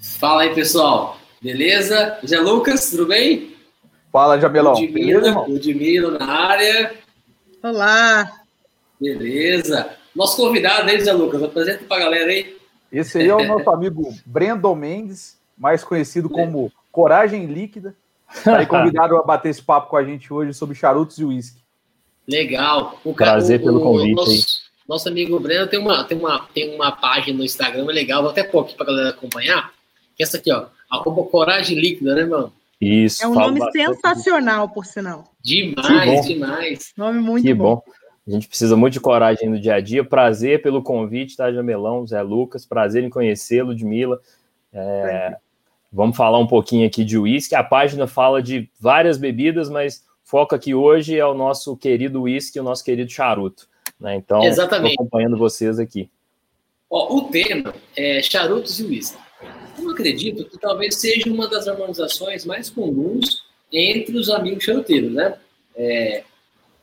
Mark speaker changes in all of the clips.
Speaker 1: Fala aí, pessoal. Beleza? Zé Lucas, tudo bem?
Speaker 2: Fala, Jamelão.
Speaker 1: Ludmila, Ludmila na área.
Speaker 3: Olá.
Speaker 1: Beleza. Nosso convidado aí, Zé Lucas, apresenta para a galera aí.
Speaker 2: Esse aí é o nosso amigo Brandon Mendes, mais conhecido como Coragem Líquida. Aí convidado a bater esse papo com a gente hoje sobre charutos e uísque.
Speaker 1: Legal.
Speaker 4: O Prazer o, pelo convite
Speaker 1: nosso. Nosso amigo Breno tem uma, tem, uma, tem uma página no Instagram legal, vou até pôr aqui pra galera acompanhar. É essa aqui, ó. Arroba Coragem Líquida, né, mano?
Speaker 4: Isso.
Speaker 3: É um nome sensacional, por sinal.
Speaker 1: Demais, demais.
Speaker 3: Nome muito
Speaker 4: que
Speaker 3: bom.
Speaker 4: bom. A gente precisa muito de coragem no dia a dia. Prazer pelo convite, tá, Jamelão, Zé Lucas. Prazer em conhecê-lo, Ludmilla. É, vamos falar um pouquinho aqui de uísque. A página fala de várias bebidas, mas foco aqui hoje é o nosso querido uísque, o nosso querido charuto. Né? Então,
Speaker 1: Exatamente.
Speaker 4: acompanhando vocês aqui.
Speaker 1: Ó, o tema é charutos e uísque. Eu acredito que talvez seja uma das harmonizações mais comuns entre os amigos charuteiros, né? É,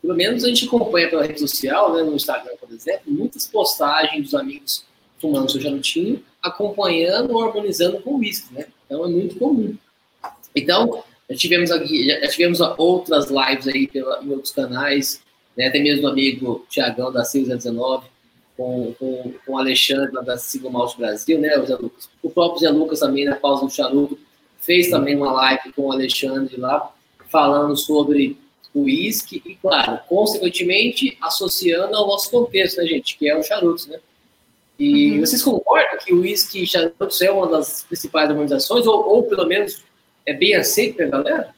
Speaker 1: pelo menos a gente acompanha pela rede social, né, no Instagram, por exemplo, muitas postagens dos amigos fumando seu charutinho, acompanhando ou harmonizando com uísque, né? Então é muito comum. Então, já tivemos aqui, já tivemos outras lives aí pela, em outros canais, né? até mesmo o amigo Tiagão da 619, com, com, com o Alexandre da Sigo Malte Brasil, né, o Zé Lucas. O próprio Zé Lucas também, na pausa do charuto, fez também uma live com o Alexandre lá, falando sobre o uísque e, claro, consequentemente, associando ao nosso contexto, né, gente, que é o charuto, né? E uhum. vocês concordam que o uísque e charutos é uma das principais harmonizações, ou, ou pelo menos é bem aceito pela galera?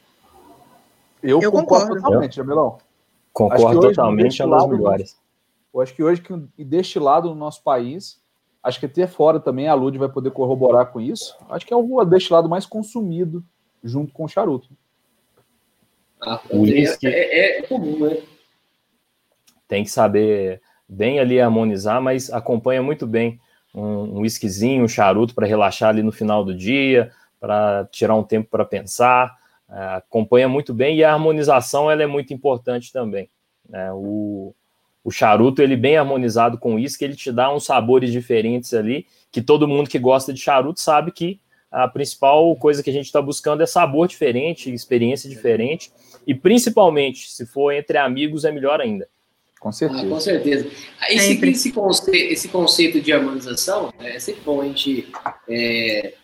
Speaker 2: Eu, eu concordo, concordo totalmente, Jamilão.
Speaker 4: Concordo totalmente, é uma das melhores.
Speaker 2: Eu acho que hoje, que deste lado no nosso país, acho que até fora também a Lud vai poder corroborar com isso. Acho que é o destilado mais consumido junto com o charuto.
Speaker 1: Ah, o é, é, é comum, né?
Speaker 4: Tem que saber bem ali harmonizar, mas acompanha muito bem um, um whiskyzinho, um charuto para relaxar ali no final do dia, para tirar um tempo para pensar. É, acompanha muito bem e a harmonização ela é muito importante também. Né? O, o charuto, ele bem harmonizado com isso, que ele te dá uns sabores diferentes ali, que todo mundo que gosta de charuto sabe que a principal coisa que a gente está buscando é sabor diferente, experiência diferente, e principalmente, se for entre amigos, é melhor ainda.
Speaker 2: Com certeza.
Speaker 1: Ah, com certeza. Esse, esse, conceito, esse conceito de harmonização, né, é sempre bom a gente é,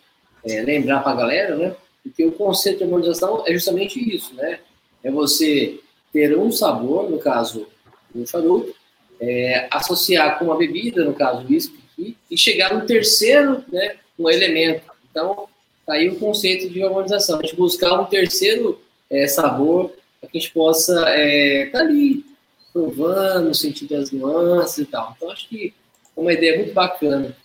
Speaker 1: é, lembrar para a galera, né? Porque o conceito de harmonização é justamente isso, né? É você ter um sabor, no caso, um charuto, é, associar com uma bebida, no caso, isso aqui, e chegar no terceiro, né, um elemento. Então, tá aí o conceito de harmonização. A gente buscar um terceiro é, sabor para que a gente possa estar é, tá ali provando, sentindo as nuances e tal. Então, acho que é uma ideia muito bacana.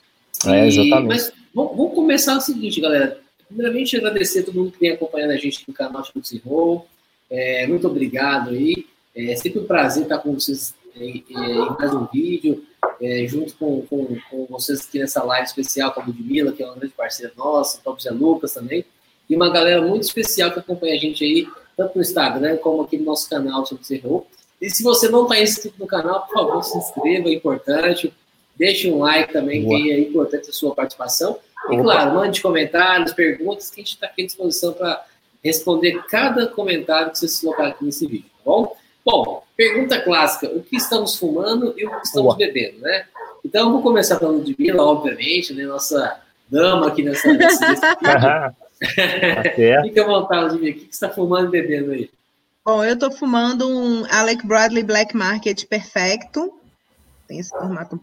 Speaker 4: É, exatamente.
Speaker 1: mas vamos, vamos começar o seguinte, galera. Primeiramente, agradecer a todo mundo que vem acompanhando a gente no canal Chutes Roll. É, muito obrigado aí. É sempre um prazer estar com vocês em, em mais um vídeo, é, junto com, com, com, vocês aqui nessa live especial com a Ludmilla, que é uma grande parceira nossa, o próprio Zé Lucas também, e uma galera muito especial que acompanha a gente aí, tanto no Instagram como aqui no nosso canal Chutes Roll. E se você não está inscrito no canal, por favor, se inscreva, é importante. Deixe um like também, Boa. que é importante a sua participação. E Opa. claro, mande comentários, perguntas, que a gente está aqui à disposição para responder cada comentário que você se colocar aqui nesse vídeo, tá bom? Bom, pergunta clássica: o que estamos fumando e o que estamos Boa. bebendo, né? Então, eu vou começar falando de Mila, obviamente, né? Nossa dama aqui nessa, nesse, nesse vídeo. Fica à vontade, Mila. O que você está fumando e bebendo aí?
Speaker 3: Bom, eu estou fumando um Alec Bradley Black Market Perfecto. Tem esse formato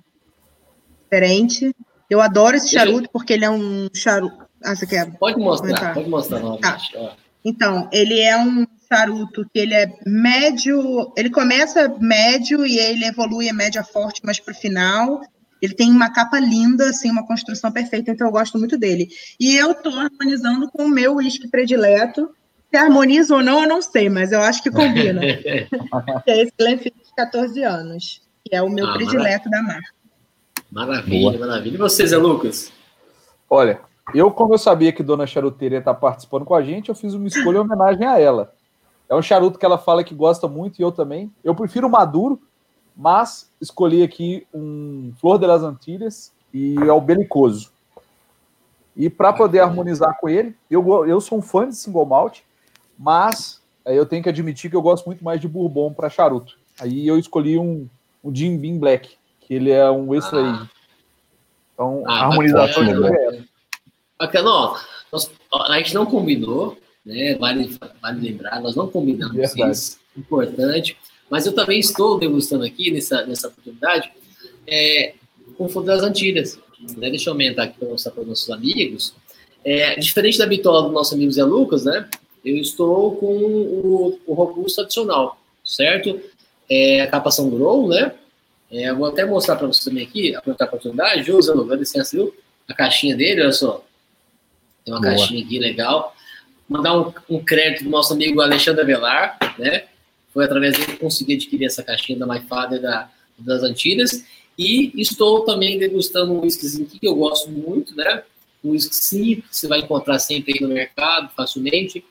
Speaker 3: diferente. Eu adoro esse charuto porque ele é um charuto. Ah, você quer?
Speaker 1: Pode mostrar, pode mostrar novamente.
Speaker 3: Tá. Então, ele é um charuto que ele é médio, ele começa médio e ele evolui a média forte mais para o final. Ele tem uma capa linda, assim, uma construção perfeita, então eu gosto muito dele. E eu estou harmonizando com o meu uísque predileto. Se harmoniza ou não, eu não sei, mas eu acho que combina. que é esse Glenfiddich de 14 anos, que é o meu ah, predileto da marca.
Speaker 1: Maravilha, Boa. maravilha. E você, Zé Lucas?
Speaker 2: Olha, eu, como eu sabia que Dona Charuteira está participando com a gente, eu fiz uma escolha em homenagem a ela. É um charuto que ela fala que gosta muito e eu também. Eu prefiro maduro, mas escolhi aqui um Flor de las Antilhas e é o Belicoso. E para poder harmonizar com ele, eu, eu sou um fã de single malt, mas eu tenho que admitir que eu gosto muito mais de bourbon para charuto. Aí eu escolhi um, um Jim Beam Black, que ele é um extra ah. Então, ah, a harmonização
Speaker 1: bacana, é bacana. Ó, nós, a gente não combinou, né? Vale, vale lembrar, nós não combinamos Verdade. isso, importante. Mas eu também estou degustando aqui nessa, nessa oportunidade é, com o Fundo das Antilhas. Né? Deixa eu aumentar aqui para mostrar para os nossos amigos. É, diferente da bitola do nosso amigo Zé Lucas, né? Eu estou com o, o robusto adicional, certo? É, a capação Grow, né? É, vou até mostrar para você também aqui, aproveitar a oportunidade. Jô, Zé Lucas, licença, viu? A caixinha dele, olha só. Tem uma Boa. caixinha aqui legal. Mandar um, um crédito do nosso amigo Alexandre Avelar, né? Foi através dele que consegui adquirir essa caixinha da My Father da, das Antilhas. E estou também degustando um whiskyzinho que eu gosto muito, né? Um whisky simples, que você vai encontrar sempre aí no mercado, facilmente.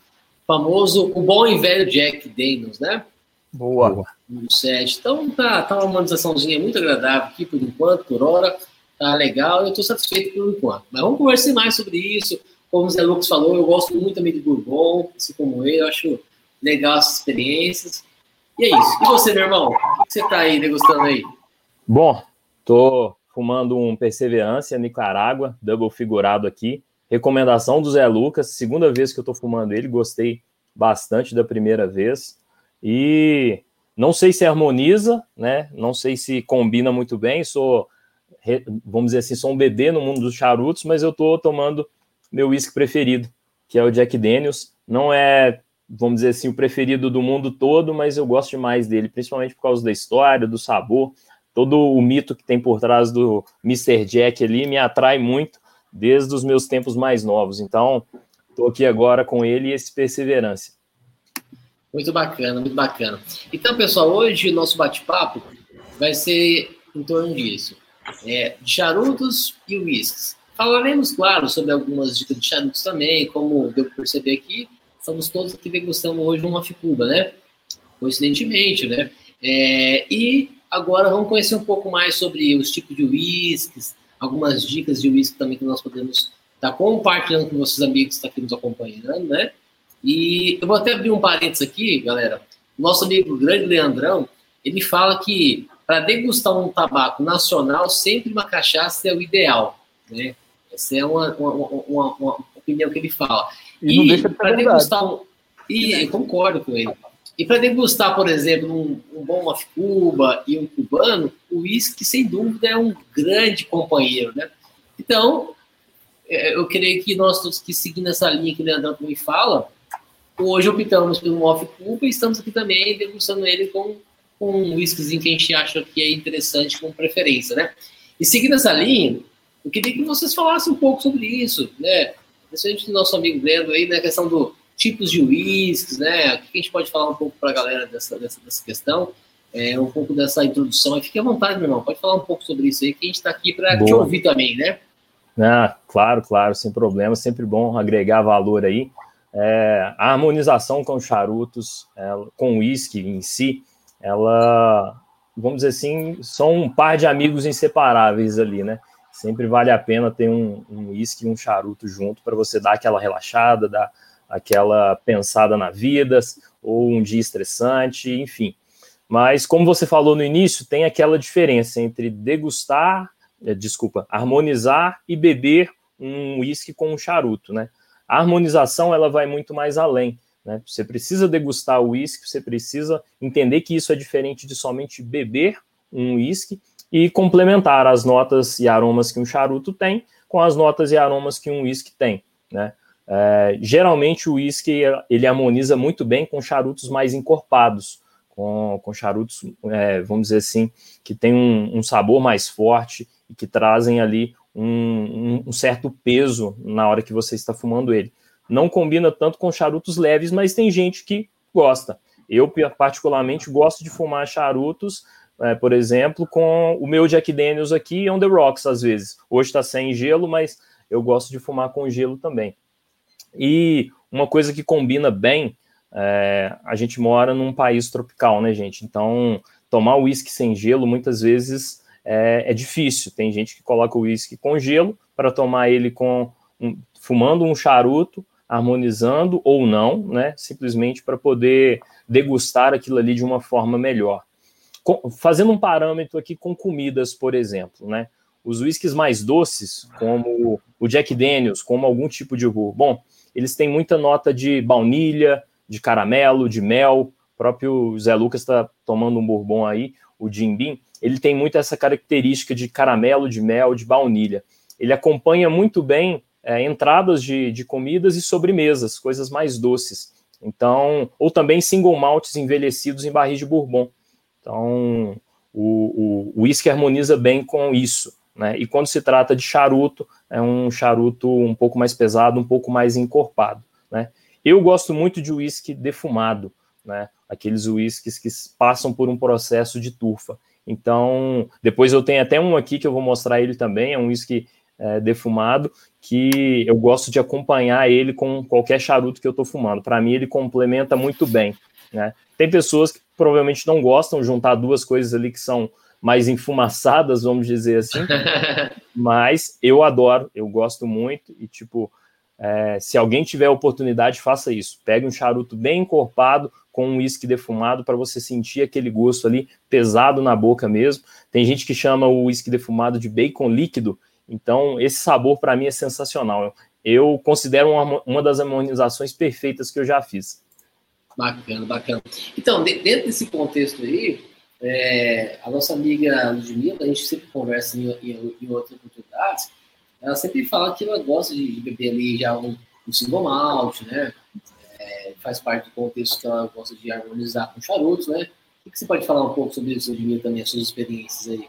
Speaker 1: Famoso, o bom e velho Jack Daniels, né?
Speaker 2: Boa.
Speaker 1: No set. Então tá, tá uma harmonizaçãozinha muito agradável aqui por enquanto, por hora. Tá legal, eu estou satisfeito por enquanto. Mas vamos conversar mais sobre isso. Como o Zé Lucas falou, eu gosto muito também de Bourbon, assim como ele, eu acho legal essas experiências. E é isso. E você, meu irmão? O que você tá aí degustando aí?
Speaker 4: Bom, Tô fumando um Perseverança Nicarágua, double figurado aqui. Recomendação do Zé Lucas, segunda vez que eu tô fumando ele, gostei bastante da primeira vez. E não sei se harmoniza, né? Não sei se combina muito bem. Sou, vamos dizer assim, sou um bebê no mundo dos charutos, mas eu tô tomando meu whisky preferido, que é o Jack Daniels. Não é, vamos dizer assim, o preferido do mundo todo, mas eu gosto demais dele, principalmente por causa da história, do sabor todo o mito que tem por trás do Mr. Jack ali me atrai muito desde os meus tempos mais novos. Então, estou aqui agora com ele e esse Perseverança.
Speaker 1: Muito bacana, muito bacana. Então, pessoal, hoje o nosso bate-papo vai ser em torno disso. É, charutos e uísques. Falaremos, claro, sobre algumas dicas de charutos também, como deu para perceber aqui, estamos todos aqui degustando hoje uma Ficuba, né? Coincidentemente, né? É, e Agora vamos conhecer um pouco mais sobre os tipos de whiskies, algumas dicas de whisky também que nós podemos estar tá compartilhando com nossos amigos que estão aqui nos acompanhando, né? E eu vou até abrir um parênteses aqui, galera. Nosso amigo grande Leandrão, ele fala que para degustar um tabaco nacional, sempre uma cachaça é o ideal, né? Essa é uma, uma, uma, uma opinião que ele fala.
Speaker 2: E, e para degustar
Speaker 1: um... E eu concordo com ele. E para degustar, por exemplo, um, um bom off Cuba e um cubano, o uísque, sem dúvida, é um grande companheiro, né? Então, é, eu creio que nós todos que seguindo essa linha que o Leandro também fala, hoje optamos pelo off Cuba e estamos aqui também degustando ele com, com um whiskyzinho que a gente acha que é interessante com preferência, né? E seguindo essa linha, eu queria que vocês falassem um pouco sobre isso, né? Principalmente do nosso amigo Leandro aí, na né? questão do tipos de uísques, né? O que a gente pode falar um pouco para a galera dessa, dessa, dessa questão? É, um pouco dessa introdução. Fique à vontade, meu irmão. Pode falar um pouco sobre isso aí, que a gente está aqui para te ouvir também, né?
Speaker 4: Ah, claro, claro, sem problema. Sempre bom agregar valor aí. É, a harmonização com charutos, ela, com o uísque em si, ela, vamos dizer assim, são um par de amigos inseparáveis ali, né? Sempre vale a pena ter um uísque um e um charuto junto para você dar aquela relaxada, dar aquela pensada na vida, ou um dia estressante, enfim. Mas, como você falou no início, tem aquela diferença entre degustar, é, desculpa, harmonizar e beber um uísque com um charuto, né? A harmonização, ela vai muito mais além, né? Você precisa degustar o uísque, você precisa entender que isso é diferente de somente beber um uísque e complementar as notas e aromas que um charuto tem com as notas e aromas que um uísque tem, né? É, geralmente o uísque ele harmoniza muito bem com charutos mais encorpados, com, com charutos, é, vamos dizer assim, que tem um, um, sabor mais forte e que trazem ali um, um, um, certo peso na hora que você está fumando ele. Não combina tanto com charutos leves, mas tem gente que gosta. Eu, particularmente, gosto de fumar charutos, é, por exemplo, com o meu Jack Daniels aqui on the rocks, às vezes. Hoje está sem gelo, mas eu gosto de fumar com gelo também. E uma coisa que combina bem, é, a gente mora num país tropical, né, gente? Então, tomar uísque sem gelo muitas vezes é, é, difícil. Tem gente que coloca o uísque com gelo para tomar ele com um, fumando um charuto, harmonizando ou não, né? Simplesmente para poder degustar aquilo ali de uma forma melhor. Com, fazendo um parâmetro aqui com comidas, por exemplo, né? Os whiskies mais doces, como o Jack Daniels, como algum tipo de bourbon, eles têm muita nota de baunilha, de caramelo, de mel. O próprio Zé Lucas está tomando um bourbon aí, o Jim Beam. Ele tem muito essa característica de caramelo, de mel, de baunilha. Ele acompanha muito bem é, entradas de, de comidas e sobremesas, coisas mais doces. Então, ou também single malts envelhecidos em barris de bourbon. Então, o, whisky harmoniza bem com isso. Né? E quando se trata de charuto, é um charuto um pouco mais pesado, um pouco mais encorpado. Né? Eu gosto muito de whisky defumado, né? aqueles whiskies que passam por um processo de turfa. Então, depois eu tenho até um aqui que eu vou mostrar ele também, é um whisky é, defumado, que eu gosto de acompanhar ele com qualquer charuto que eu estou fumando. Para mim, ele complementa muito bem. Né? Tem pessoas que provavelmente não gostam de juntar duas coisas ali que são mais enfumaçadas, vamos dizer assim. mas eu adoro, eu gosto muito e tipo, é, se alguém tiver oportunidade, faça isso. Pegue um charuto bem encorpado com um uísque defumado para você sentir aquele gosto ali pesado na boca mesmo. Tem gente que chama o uísque defumado de bacon líquido. Então, esse sabor para mim é sensacional. Eu considero uma, uma das harmonizações perfeitas que eu já fiz.
Speaker 1: Bacana, bacana. Então, dentro desse contexto aí, é, a nossa amiga Ludmilla, a gente sempre conversa em, em, em, outras oportunidades, ela sempre fala que ela gosta de, beber ali já um, um single malt, né? É, faz parte do contexto que ela gosta de harmonizar com charutos, né? O que você pode falar um pouco sobre isso, Ludmilla, também, as suas experiências aí?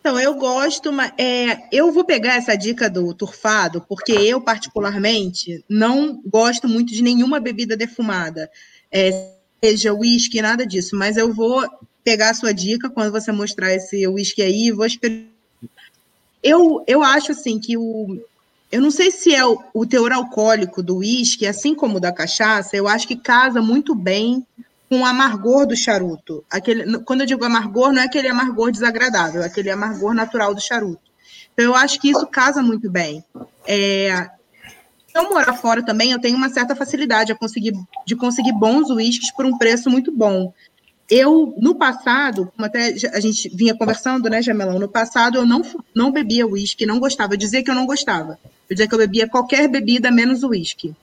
Speaker 3: Então, eu gosto, é, eu vou pegar essa dica do turfado, porque eu, particularmente, não gosto muito de nenhuma bebida defumada. É, seja uísque, nada disso, mas eu vou pegar a sua dica quando você mostrar esse uísque aí, vou experimentar. Eu, eu acho assim que o. Eu não sei se é o, o teor alcoólico do uísque, assim como da cachaça, eu acho que casa muito bem com o amargor do charuto. Aquele, quando eu digo amargor, não é aquele amargor desagradável, é aquele amargor natural do charuto. Então, eu acho que isso casa muito bem. É, eu morar fora também, eu tenho uma certa facilidade de conseguir, de conseguir bons uísques por um preço muito bom. Eu, no passado, como até a gente vinha conversando, né, Jamelão? No passado eu não, não bebia uísque, não gostava. Eu dizia que eu não gostava. Eu dizia que eu bebia qualquer bebida menos uísque.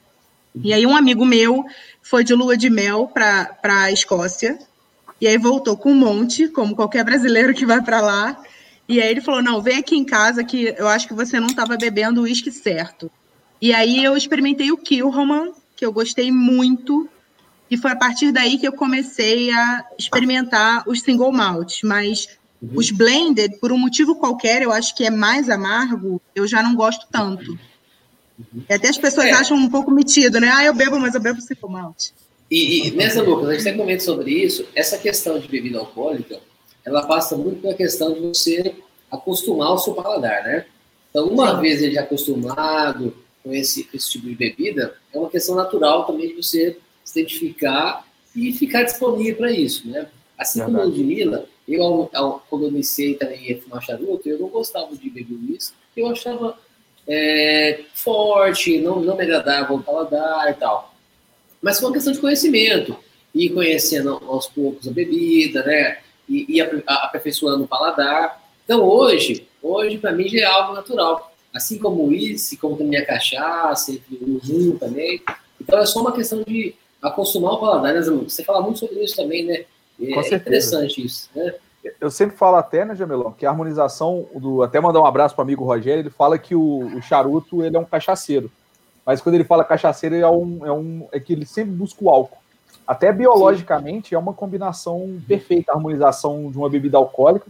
Speaker 3: E aí um amigo meu foi de lua de mel para a Escócia. E aí voltou com um monte, como qualquer brasileiro que vai para lá. E aí ele falou: "Não, vem aqui em casa que eu acho que você não estava bebendo o uísque certo". E aí eu experimentei o Kilroman, que eu gostei muito, e foi a partir daí que eu comecei a experimentar os single malts, mas uhum. os blended, por um motivo qualquer, eu acho que é mais amargo, eu já não gosto tanto. Uhum. E até as pessoas é. acham um pouco metido, né? Ah, eu bebo, mas eu bebo single malt.
Speaker 1: E, e nessa, Lucas, a gente tem comenta sobre isso, essa questão de bebida alcoólica, ela passa muito pela questão de você acostumar o seu paladar, né? Então, uma Sim. vez ele já acostumado, com esse, esse tipo de bebida, é uma questão natural também de você se identificar e ficar disponível para isso, né? Assim como o Ludmilla, eu, quando eu iniciei também a fumar charuto, eu não gostava de beber isso, eu achava é, forte, não, não me agradava o paladar e tal. Mas foi uma questão de conhecimento, ir conhecendo aos poucos a bebida, né? E, e aperfeiçoando o paladar. Então hoje, hoje para mim já é algo natural assim como o uísque, como também a cachaça, o rum também. Então é só uma questão de acostumar o paladar, né? Você fala muito sobre isso também, né? É Com interessante isso, né?
Speaker 2: Eu sempre falo até, né, Jamelão, que a harmonização do. Até mandar um abraço para o amigo Rogério, ele fala que o, o, charuto ele é um cachaceiro. Mas quando ele fala cachaceiro, é, um, é, um, é que ele sempre busca o álcool. Até biologicamente Sim. é uma combinação perfeita, a harmonização de uma bebida alcoólica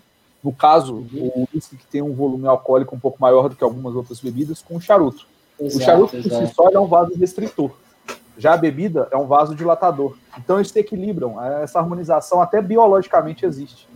Speaker 2: no caso, o uísque que tem um volume alcoólico um pouco maior do que algumas outras bebidas, com o charuto. Exato, o charuto por si só é um vaso restritor. Já a bebida é um vaso dilatador. Então eles se equilibram. Essa harmonização até biologicamente existe.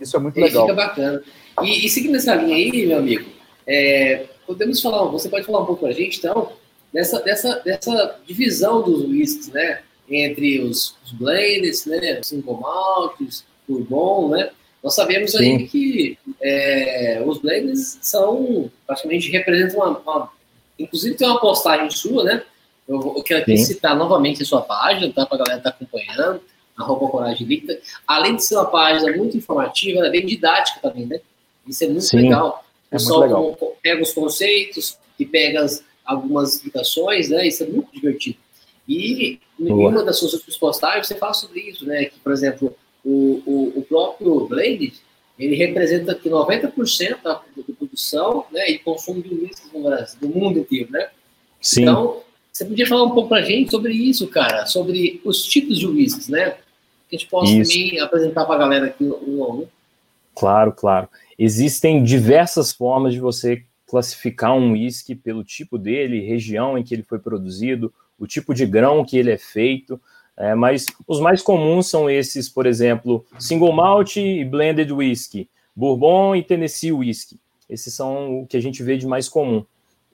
Speaker 2: Isso é muito e legal.
Speaker 1: Fica bacana. E, e, seguindo essa linha aí, meu amigo, é, podemos falar, você pode falar um pouco para a gente, então, dessa, dessa, dessa divisão dos whiskies, né? Entre os, os blends, né? Os single malts, bourbon, né? Nós sabemos Sim. aí que é, os blends são, praticamente representam uma, uma, Inclusive tem uma postagem sua, né? Eu, eu quero aqui Sim. citar novamente a sua página, tá? Para a galera estar tá acompanhando, arroba Coragem Líquida. Além de ser uma página muito informativa, ela é bem didática também, né? Isso é muito Sim, legal. O é pessoal legal. pega os conceitos e pega as, algumas explicações, né? Isso é muito divertido. E em uma das suas últimas postagens você fala sobre isso, né? Que, por exemplo, o, o, o próprio Blade, ele representa que 90% da, da produção né, e consumo de uísque no Brasil, do mundo inteiro, né? Sim. Então, você podia falar um pouco para a gente sobre isso, cara, sobre os tipos de uísques, né? Que a gente possa isso. também apresentar para a galera aqui um a um.
Speaker 4: Claro, claro. Existem diversas formas de você classificar um uísque pelo tipo dele, região em que ele foi produzido, o tipo de grão que ele é feito. É, mas os mais comuns são esses, por exemplo, single malt e blended whisky, bourbon e Tennessee whisky. Esses são o que a gente vê de mais comum.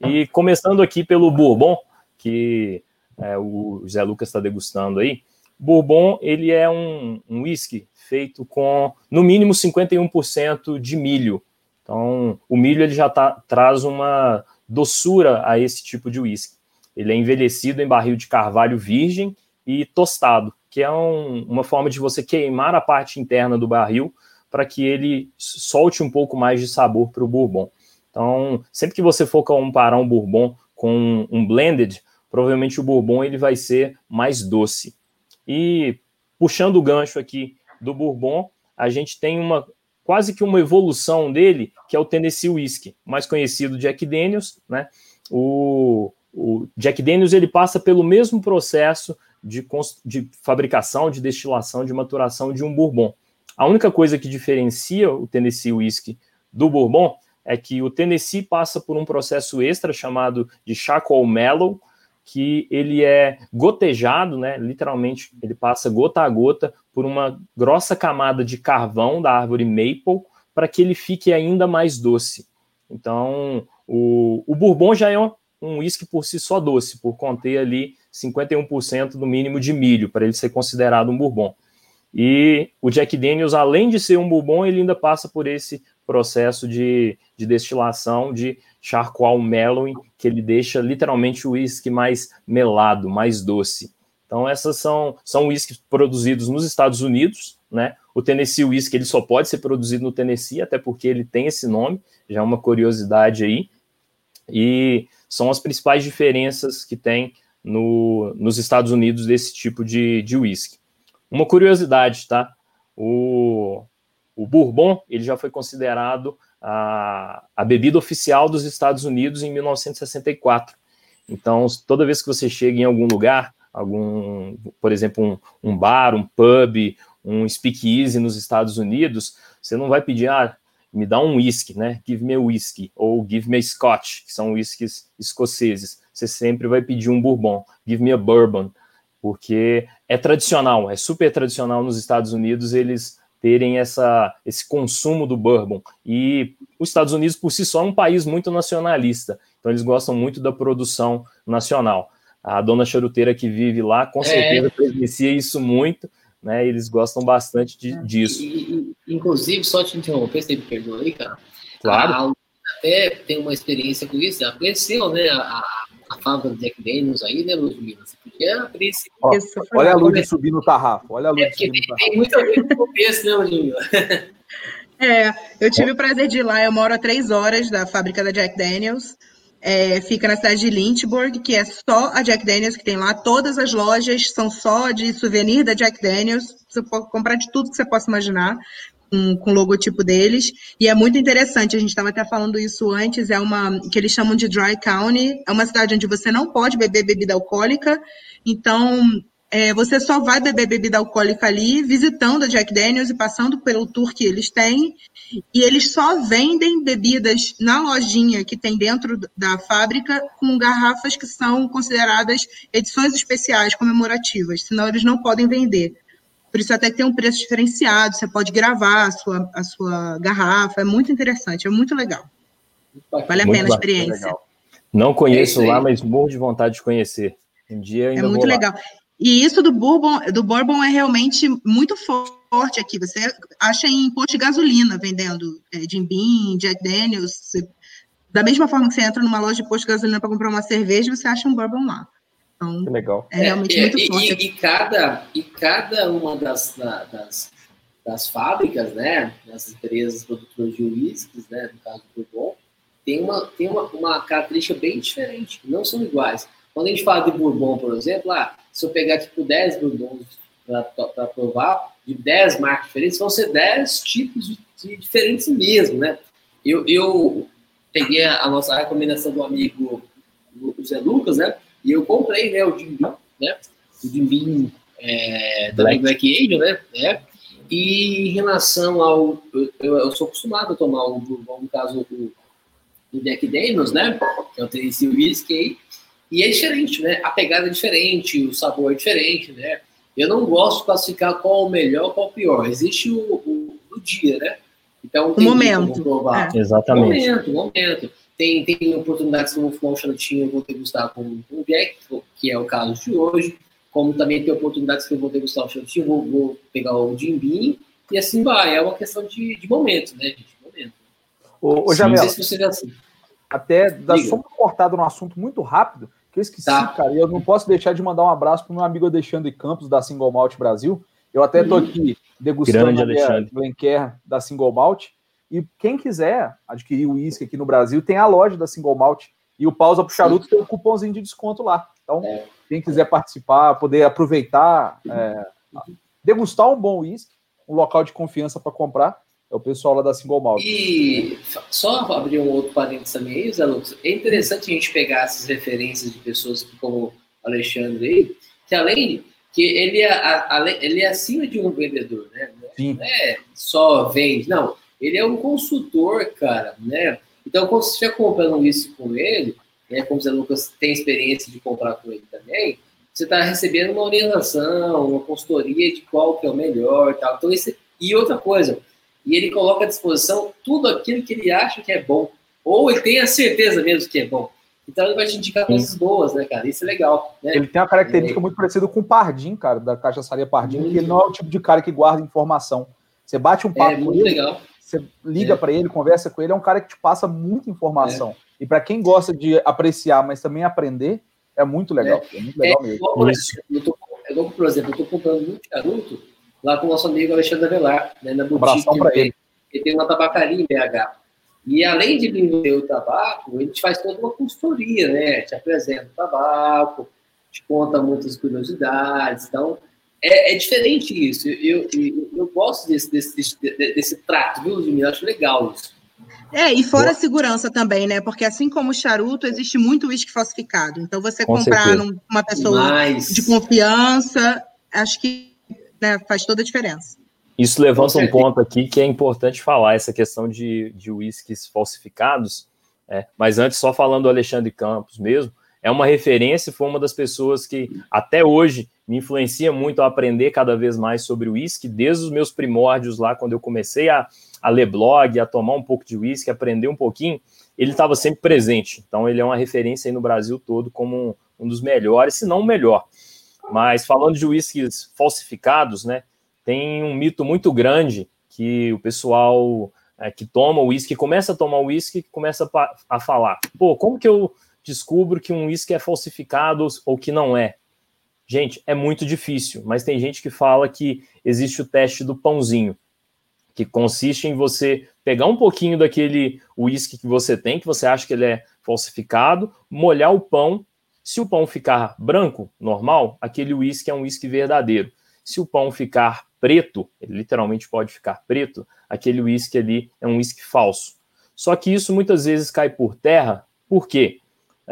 Speaker 4: E começando aqui pelo bourbon, que é, o Zé Lucas está degustando aí, bourbon ele é um, whisky feito com no mínimo 51% de milho. Então, o milho ele já tá, traz uma doçura a esse tipo de whisky. Ele é envelhecido em barril de carvalho virgem e tostado, que é um, uma forma de você queimar a parte interna do barril para que ele solte um pouco mais de sabor para o bourbon. Então, sempre que você for comparar um bourbon com um blended, provavelmente o bourbon ele vai ser mais doce. E puxando o gancho aqui do bourbon, a gente tem uma quase que uma evolução dele, que é o Tennessee Whiskey, mais conhecido Jack Daniels, né? O, o Jack Daniels ele passa pelo mesmo processo de, de fabricação, de destilação, de maturação de um bourbon. A única coisa que diferencia o Tennessee Whiskey do bourbon é que o Tennessee passa por um processo extra chamado de charcoal mellow, que ele é gotejado, né? Literalmente, ele passa gota a gota por uma grossa camada de carvão da árvore maple para que ele fique ainda mais doce. Então, o, o bourbon já é um uísque por si só doce, por conter ali 51% no mínimo de milho, para ele ser considerado um bourbon. E o Jack Daniels, além de ser um bourbon, ele ainda passa por esse processo de, de destilação de charcoal mellowing, que ele deixa literalmente o uísque mais melado, mais doce. Então, essas são, são uísques produzidos nos Estados Unidos, né? O Tennessee Whisky ele só pode ser produzido no Tennessee, até porque ele tem esse nome, já é uma curiosidade aí. E são as principais diferenças que tem no, nos Estados Unidos desse tipo de, de whisky. Uma curiosidade, tá? O, o Bourbon ele já foi considerado a, a bebida oficial dos Estados Unidos em 1964. Então, toda vez que você chega em algum lugar, algum, por exemplo, um, um bar, um pub, um speakeasy nos Estados Unidos, você não vai pedir, ah, me dá um whisky, né? Give me a whisky, ou give me a scotch, que são whiskies escoceses você sempre vai pedir um bourbon. Give me a bourbon, porque é tradicional, é super tradicional nos Estados Unidos eles terem essa, esse consumo do bourbon. E os Estados Unidos, por si só, é um país muito nacionalista, então eles gostam muito da produção nacional. A dona charuteira que vive lá, com é. certeza, é. presencia isso muito, né? Eles gostam bastante de, disso.
Speaker 1: E, e, inclusive, só te interromper, você me perdoa aí, cara.
Speaker 4: Claro. A,
Speaker 1: até tem uma experiência com isso, ela conheceu, né, a, a fábrica do Jack Daniels aí, né, Ludmilla? Você podia abrir esse...
Speaker 2: Ó, olha a luz subir no tarrafo, olha a luz é, subindo
Speaker 1: no Tem muito a ver com o começo, né, Ludmilla?
Speaker 3: É, eu tive o prazer de ir lá, eu moro a três horas da fábrica da Jack Daniels, é, fica na cidade de Lynchburg, que é só a Jack Daniels que tem lá. Todas as lojas são só de souvenir da Jack Daniels. Você pode comprar de tudo que você possa imaginar com, com o logotipo deles. E é muito interessante, a gente estava até falando isso antes, é uma que eles chamam de Dry County, é uma cidade onde você não pode beber bebida alcoólica, então é, você só vai beber bebida alcoólica ali, visitando a Jack Daniels e passando pelo tour que eles têm. E eles só vendem bebidas na lojinha que tem dentro da fábrica com garrafas que são consideradas edições especiais, comemorativas, senão eles não podem vender. Por isso até que tem um preço diferenciado, você pode gravar a sua, a sua garrafa, é muito interessante, é muito legal. Vale a muito pena a experiência. Legal.
Speaker 4: Não conheço é lá, mas morro de vontade de conhecer. Um dia ainda
Speaker 3: É muito legal. E isso do Bourbon, do Bourbon é realmente muito forte aqui. Você acha em posto de gasolina vendendo é, Jim Beam, Jack Daniels. Você da mesma forma que você entra numa loja de posto de gasolina para comprar uma cerveja, você acha um bourbon lá.
Speaker 2: Então, que legal.
Speaker 3: É realmente é, muito e, forte.
Speaker 1: E, e, cada, e cada uma das, das, das fábricas, né, das empresas produtoras de uísques, né, no caso do Bourbon, tem uma, tem uma, uma característica bem diferente, não são iguais. Quando a gente fala de Bourbon, por exemplo, ah, se eu pegar tipo 10 Bourbons para provar, de 10 marcas diferentes, vão ser 10 tipos de, de diferentes mesmo, né? Eu, eu peguei a, a nossa recomendação do amigo Zé Lucas, né? E eu comprei, né, o Jim Beam, né? O Jim Beam é, também Black Angel, né? É. E em relação ao... Eu, eu, sou acostumado a tomar o no caso, o, o Jack Daniels, né? Que é o Tennessee Whiskey. E é diferente, né? A pegada é diferente, o sabor é diferente, né? Eu não gosto de classificar qual o melhor, qual o pior. Existe o, o, o dia, né?
Speaker 3: Então, o momento.
Speaker 4: Provar. É. Exatamente.
Speaker 1: Momento, momento. Tem, tem oportunidades que eu vou fumar um charutinho, eu vou degustar com, o Jack, que é o caso de hoje. Como também tem oportunidades que eu vou degustar o charutinho, vou, vou pegar o Jim e assim vai. É uma questão de, de momento, né, gente? Momento.
Speaker 2: Ô, ô Jamel, não sei se você assim. até da só uma cortada no assunto muito rápido, que eu esqueci, tá. cara, e eu não posso deixar de mandar um abraço para o meu amigo Alexandre Campos, da Single Malt Brasil. Eu até estou aqui degustando a Glencairn da Single Malt. E quem quiser adquirir o uísque aqui no Brasil, tem a loja da Single Malt. E o Pausa pro Charuto tem um cupomzinho de desconto lá. Então, é. quem quiser participar, poder aproveitar, é, degustar um bom uísque, um local de confiança para comprar, é o pessoal lá da Single Malt.
Speaker 1: E só abrir um outro parênteses também aí, Zé Lucas, é interessante a gente pegar essas referências de pessoas como o Alexandre aí, que além que ele é, ele é acima de um vendedor, né? Sim. Não é só vende, não. Ele é um consultor, cara, né? Então, quando você estiver comprando isso com ele, né, como o Zé Lucas tem experiência de comprar com ele também, você está recebendo uma orientação, uma consultoria de qual que é o melhor tal. Então, esse, e outra coisa, e ele coloca à disposição tudo aquilo que ele acha que é bom, ou ele tem a certeza mesmo que é bom. Então ele vai te indicar Sim. coisas boas, né, cara? Isso é legal. Né?
Speaker 2: Ele tem uma característica é. muito parecida com o Pardim, cara, da cachaçaria Pardim, que ele não é o tipo de cara que guarda informação. Você bate um papo é, com ele, legal. Você liga é. para ele, conversa com ele, é um cara que te passa muita informação. É. E para quem gosta de apreciar, mas também aprender, é muito legal. É, é muito legal mesmo. Igual, por, exemplo,
Speaker 1: eu tô, por exemplo, eu tô comprando muito charuto lá com o nosso amigo Alexandre Avelar, né, na boutique.
Speaker 2: Um para ele.
Speaker 1: Ele tem uma tabacaria em BH. E além de vender o tabaco, a gente faz toda uma consultoria, né? Te apresenta o tabaco, te conta muitas curiosidades. Então, é, é diferente isso. Eu, eu, eu gosto desse, desse, desse, desse trato, viu? Eu acho legal isso.
Speaker 3: É, e fora a segurança também, né? Porque assim como o charuto, existe muito uísque falsificado. Então, você Com comprar numa pessoa Mas... de confiança, acho que né, faz toda a diferença.
Speaker 4: Isso levanta um ponto aqui que é importante falar, essa questão de, de uísques falsificados. É, mas antes, só falando do Alexandre Campos mesmo, é uma referência, foi uma das pessoas que até hoje me influencia muito a aprender cada vez mais sobre o uísque, desde os meus primórdios lá, quando eu comecei a, a ler blog, a tomar um pouco de uísque, aprender um pouquinho, ele estava sempre presente. Então, ele é uma referência aí no Brasil todo como um, um dos melhores, se não o melhor. Mas falando de uísques falsificados, né? tem um mito muito grande que o pessoal é, que toma uísque, começa a tomar uísque, começa a, a falar, pô, como que eu descubro que um uísque é falsificado ou que não é? Gente, é muito difícil, mas tem gente que fala que existe o teste do pãozinho, que consiste em você pegar um pouquinho daquele uísque que você tem, que você acha que ele é falsificado, molhar o pão. Se o pão ficar branco, normal, aquele uísque é um uísque verdadeiro. Se o pão ficar preto, ele literalmente pode ficar preto, aquele uísque ali é um uísque falso. Só que isso muitas vezes cai por terra, por quê?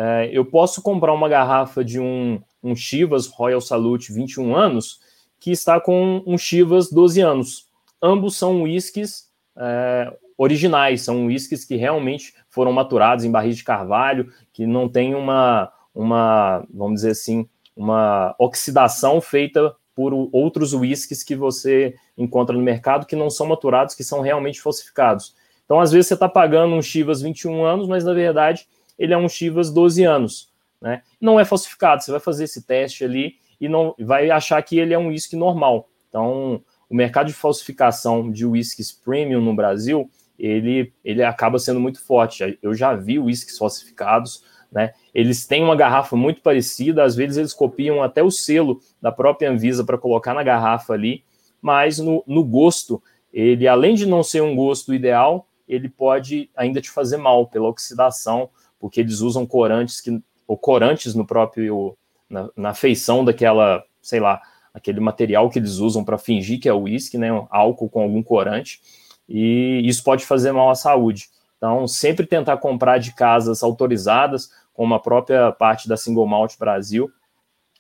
Speaker 4: É, eu posso comprar uma garrafa de um, um Chivas Royal Salute 21 anos que está com um Chivas 12 anos. Ambos são uísques é, originais, são uísques que realmente foram maturados em barris de carvalho, que não tem uma, uma, vamos dizer assim, uma oxidação feita por outros whiskies que você encontra no mercado que não são maturados, que são realmente falsificados. Então, às vezes, você está pagando um Chivas 21 anos, mas na verdade ele é um Chivas 12 anos. Né? Não é falsificado, você vai fazer esse teste ali e não vai achar que ele é um whisky normal. Então, o mercado de falsificação de whiskies premium no Brasil, ele, ele acaba sendo muito forte. Eu já vi uísques falsificados, né? Eles têm uma garrafa muito parecida, às vezes eles copiam até o selo da própria Anvisa para colocar na garrafa ali, mas no, no gosto, ele além de não ser um gosto ideal, ele pode ainda te fazer mal pela oxidação, porque eles usam corantes que ou corantes no próprio na, na feição daquela, sei lá, aquele material que eles usam para fingir que é uísque, né, álcool com algum corante, e isso pode fazer mal à saúde. Então, sempre tentar comprar de casas autorizadas, como a própria parte da Single Malt Brasil,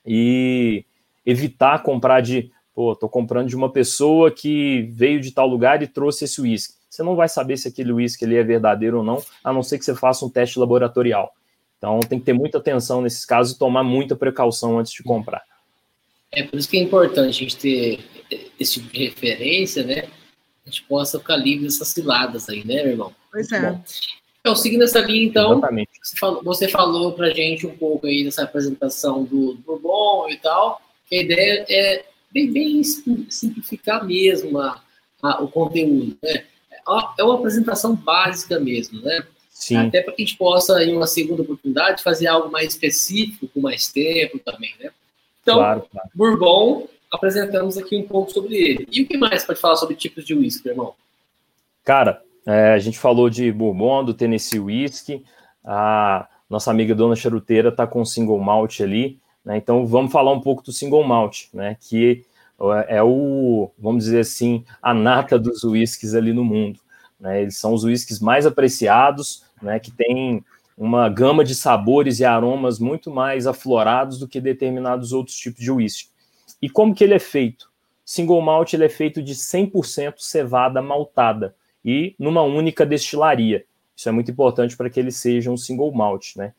Speaker 4: e evitar comprar de, pô, tô comprando de uma pessoa que veio de tal lugar e trouxe esse uísque. Você não vai saber se aquele uísque ele é verdadeiro ou não, a não ser que você faça um teste laboratorial. Então tem que ter muita atenção nesses casos e tomar muita precaução antes de comprar.
Speaker 1: É por isso que é importante a gente ter esse tipo de referência, né? A gente possa ficar livre dessas ciladas aí, né, meu irmão?
Speaker 3: Pois é. Bom.
Speaker 1: Então, seguindo essa linha, então, Exatamente. você falou, você falou pra gente um pouco aí dessa apresentação do, do Bourbon e tal, que a ideia é bem, bem simplificar mesmo a, a, o conteúdo, né? É uma apresentação básica mesmo, né? Sim. Até para que a gente possa, em uma segunda oportunidade, fazer algo mais específico, com mais tempo também, né? Então, claro, claro. Bourbon, apresentamos aqui um pouco sobre ele. E o que mais pode falar sobre tipos de whisky, irmão?
Speaker 4: Cara, é, a gente falou de Bourbon, do Tennessee Whisky, a nossa amiga Dona Charuteira está com single malt ali, né? Então vamos falar um pouco do single malt, né? Que é o, vamos dizer assim, a nata dos whiskies ali no mundo. Né? Eles são os whiskies mais apreciados, né, que tem uma gama de sabores e aromas muito mais aflorados do que determinados outros tipos de whisky. E como que ele é feito? Single malt ele é feito de 100% cevada maltada e numa única destilaria. Isso é muito importante para que ele seja um single malt, né?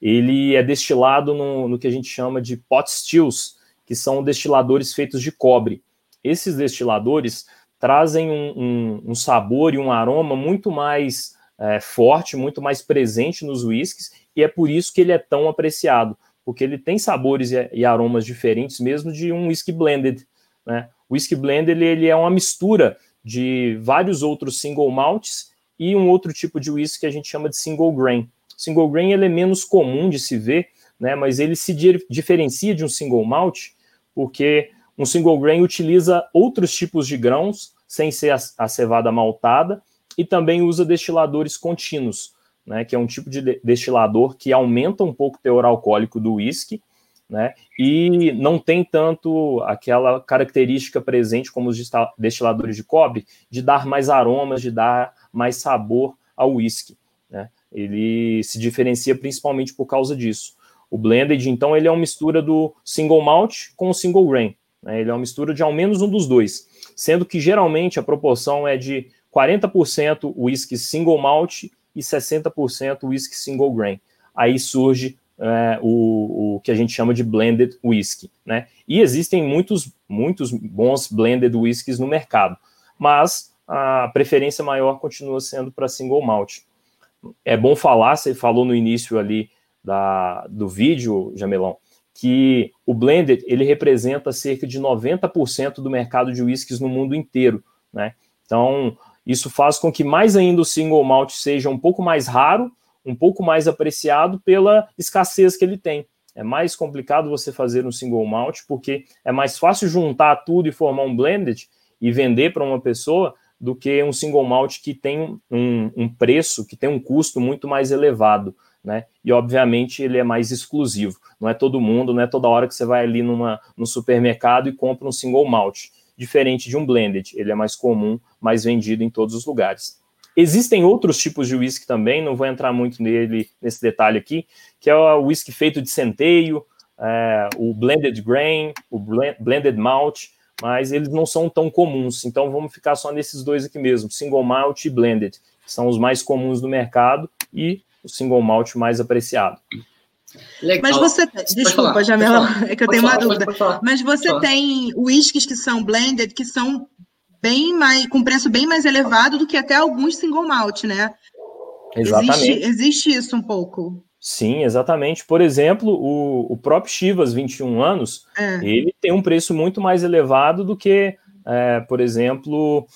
Speaker 4: Ele é destilado no, no que a gente chama de pot stills, que são destiladores feitos de cobre. Esses destiladores trazem um, um, um sabor e um aroma muito mais é, forte, muito mais presente nos whiskies, e é por isso que ele é tão apreciado, porque ele tem sabores e, e aromas diferentes mesmo de um whisky blended. Né? O whisky blended ele, ele, é uma mistura de vários outros single malts e um outro tipo de whisky que a gente chama de single grain. Single grain ele é menos comum de se ver, né, mas ele se diferencia de um single malt porque um single grain utiliza outros tipos de grãos sem ser a, a cevada maltada e também usa destiladores contínuos, né, que é um tipo de destilador que aumenta um pouco o teor alcoólico do uísque, né, e não tem tanto aquela característica presente como os destiladores de cobre, de dar mais aromas, de dar mais sabor ao uísque. Né. Ele se diferencia principalmente por causa disso. O blended, então, ele é uma mistura do single malt com o single grain. Né, ele é uma mistura de ao menos um dos dois, sendo que geralmente a proporção é de 40% whisky single malt e 60% whisky single grain. Aí surge é, o, o, que a gente chama de blended whisky, né? E existem muitos, muitos bons blended whiskies no mercado, mas a preferência maior continua sendo para single malt. É bom falar, você falou no início ali da, do vídeo, Jamelão, que o blended ele representa cerca de 90% do mercado de whiskies no mundo inteiro, né? Então, isso faz com que mais ainda o single malt seja um pouco mais raro, um pouco mais apreciado pela escassez que ele tem. É mais complicado você fazer um single malt porque é mais fácil juntar tudo e formar um blended e vender para uma pessoa do que um single malt que tem um, um, preço, que tem um custo muito mais elevado, né? E obviamente ele é mais exclusivo. Não é todo mundo, não é toda hora que você vai ali numa, no supermercado e compra um single malt diferente de um blended. Ele é mais comum, mais vendido em todos os lugares. Existem outros tipos de whisky também, não vou entrar muito nele nesse detalhe aqui, que é o whisky feito de centeio, é, o blended grain, o blended malt, mas eles não são tão comuns. Então vamos ficar só nesses dois aqui mesmo, single malt e blended, que são os mais comuns do mercado e o single malt mais apreciado.
Speaker 3: Legal. Mas você. Desculpa, Jamela, é que eu tenho falar, uma dúvida. Mas você tem whiskies que são blended, que são bem mais, com preço bem mais elevado do que até alguns single malt, né?
Speaker 4: Exatamente.
Speaker 3: Existe, existe isso um pouco.
Speaker 4: Sim, exatamente. Por exemplo, o, o próprio Chivas, 21 anos, é. ele tem um preço muito mais elevado do que, é, por exemplo,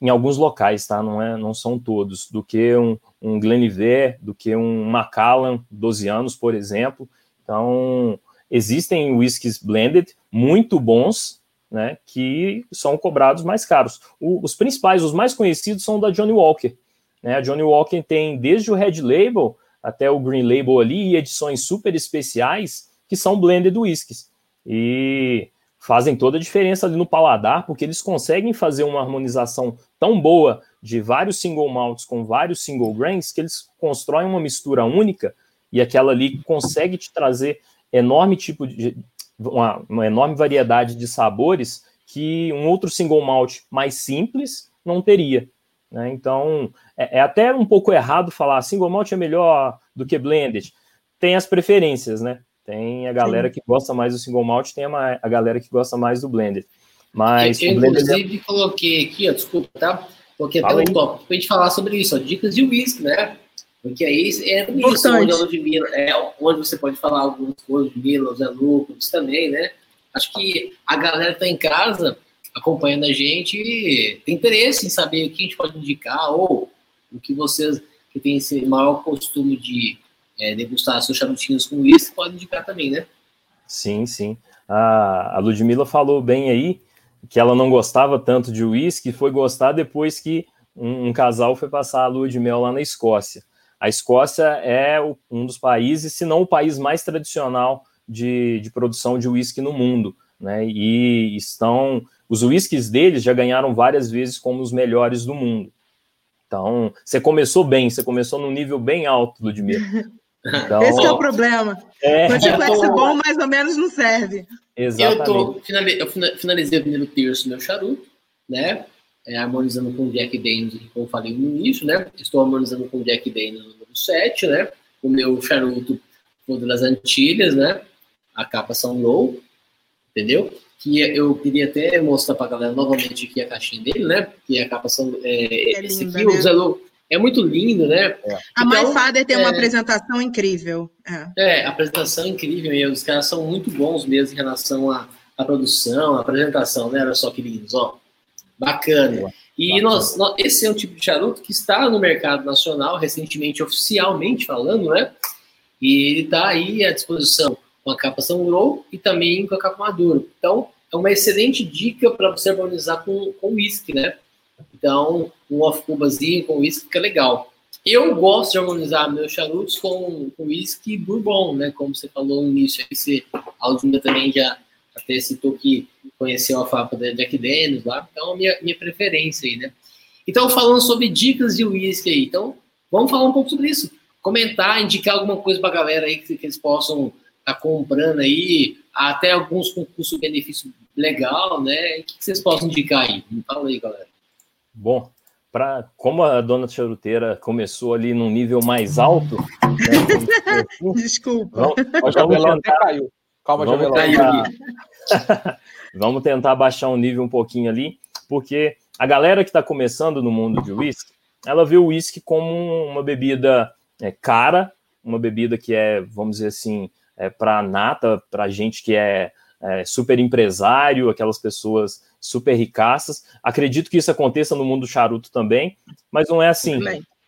Speaker 4: em alguns locais, tá? Não, é, não são todos, do que um, um Glenlivet, do que um Macallan, 12 anos, por exemplo. Então, existem whiskies blended muito bons, né, que são cobrados mais caros. O, os principais, os mais conhecidos são da Johnny Walker. Né? A Johnny Walker tem desde o Red Label até o Green Label ali e edições super especiais que são blended whiskies. E fazem toda a diferença ali no paladar, porque eles conseguem fazer uma harmonização tão boa de vários single malts com vários single grains que eles constroem uma mistura única e aquela ali consegue te trazer enorme tipo de uma, uma enorme variedade de sabores que um outro single malt mais simples não teria. Né? Então, é, é, até um pouco errado falar single malt é melhor do que blended. Tem as preferências, né? Tem a galera Sim. que gosta mais do single malt, tem a, a, galera que gosta mais do blended. Mas
Speaker 1: eu, eu inclusive, é... coloquei aqui, ó, desculpa, tá? Coloquei até um tópico pra gente falar sobre isso, ó, dicas de whisky, né? Porque aí é isso, onde a Ludmilla, é, onde você pode falar algumas coisas, Ludmilla, Zé Lucas também, né? Acho que a galera que tá em casa acompanhando a gente tem interesse em saber o que a gente pode indicar ou o que vocês que têm esse maior costume de é, degustar seus charutinhos com isso, pode indicar também, né?
Speaker 4: Sim, sim. A, a Ludmilla falou bem aí que ela não gostava tanto de uísque, foi gostar depois que um, um, casal foi passar a lua de mel lá na Escócia. A Escócia é o, um dos países, se não o país mais tradicional de, de produção de uísque no mundo, né? E estão os uísques deles já ganharam várias vezes como os melhores do mundo. Então, você começou bem, você começou num nível bem alto, Ludmilla.
Speaker 3: Então, Esse é o problema. É, Quando você conhece tô... bom, mais ou menos não serve.
Speaker 1: Exatamente. Eu, tô, eu finalizei o primeiro terço do meu charuto, né? É, harmonizando com Jack Daniels, como eu falei no início, né? Estou harmonizando com Jack Daniels no número 7, né? O meu charuto todo das Antilhas, né? A capa são low, entendeu? Que eu queria até mostrar para a galera novamente aqui a caixinha dele, né? Que é a capa são. É, é esse linda, aqui, né? o Zelo, é muito lindo, né?
Speaker 3: É. A então, My Father tem uma é, apresentação incrível.
Speaker 1: É. é, a apresentação é incrível e os caras são muito bons mesmo em relação à, à produção, à apresentação, né? Olha só que lindos, ó. Bacana. E nós, nós, esse é um tipo de charuto que está no mercado nacional, recentemente, oficialmente falando, né? E ele está aí à disposição com a capa São Low e também com a capa Maduro. Então, é uma excelente dica para você harmonizar com, com whisky, né? Então, um off-cubazinho com whisky fica legal. Eu gosto de harmonizar meus charutos com, whisky bourbon, né? Como você falou no início, aí você, a Aldinha também já até citou que conheceu a fábrica da Jack Daniels lá, então a minha, minha preferência aí, né? Então, falando sobre dicas de whisky aí, então vamos falar um pouco sobre isso. Comentar, indicar alguma coisa para a galera aí que, que eles possam estar tá comprando aí, até alguns com custo-benefício legal, né? O que, que vocês possam indicar aí? Fala aí, galera.
Speaker 4: Bom, para como a dona charuteira começou ali num nível mais alto, né,
Speaker 3: desculpa,
Speaker 4: vamos, vamos tentar, caiu. Calma, vamos tentar, vamos tentar baixar o nível um pouquinho ali, porque a galera que está começando no mundo de whisky, ela vê o whisky como uma bebida é, cara, uma bebida que é, vamos dizer assim, é, para nata, para gente que é, é super empresário, aquelas pessoas super ricaças. Acredito que isso aconteça no mundo do charuto também, mas não é assim.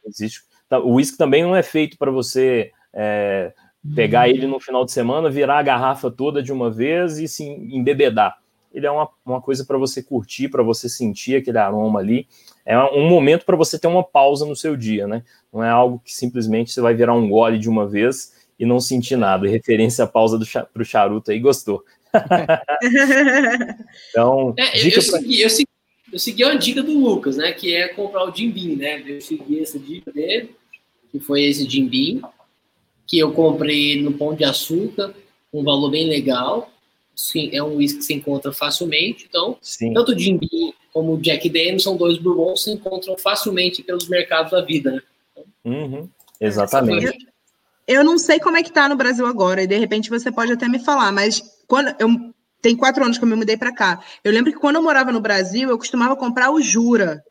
Speaker 4: Existe, tá, o uísque também não é feito para você é, pegar ele no final de semana, virar a garrafa toda de uma vez e se embebedar. Ele é uma, uma coisa para você curtir, para você sentir aquele aroma ali. É um momento para você ter uma pausa no seu dia, né? Não é algo que simplesmente você vai virar um gole de uma vez e não sentir nada. referência à pausa para o charuto aí, gostou.
Speaker 1: Então, é, eu, eu, segui, eu, segui, eu segui a dica do Lucas, né? Que é comprar o Jim Beam, né? Eu segui essa dica dele, que foi esse Jim Beam, que eu comprei no Pão de Açúcar, um valor bem legal. Sim, é um uísque que se encontra facilmente. Então, Sim. tanto o Jim Beam como o Jack Daniels são dois bourbons que se encontram facilmente pelos mercados da vida, né?
Speaker 4: Uhum, exatamente.
Speaker 3: Eu não sei como é que tá no Brasil agora, e de repente você pode até me falar, mas quando eu tem quatro anos que eu me mudei para cá. Eu lembro que quando eu morava no Brasil, eu costumava comprar o Jura.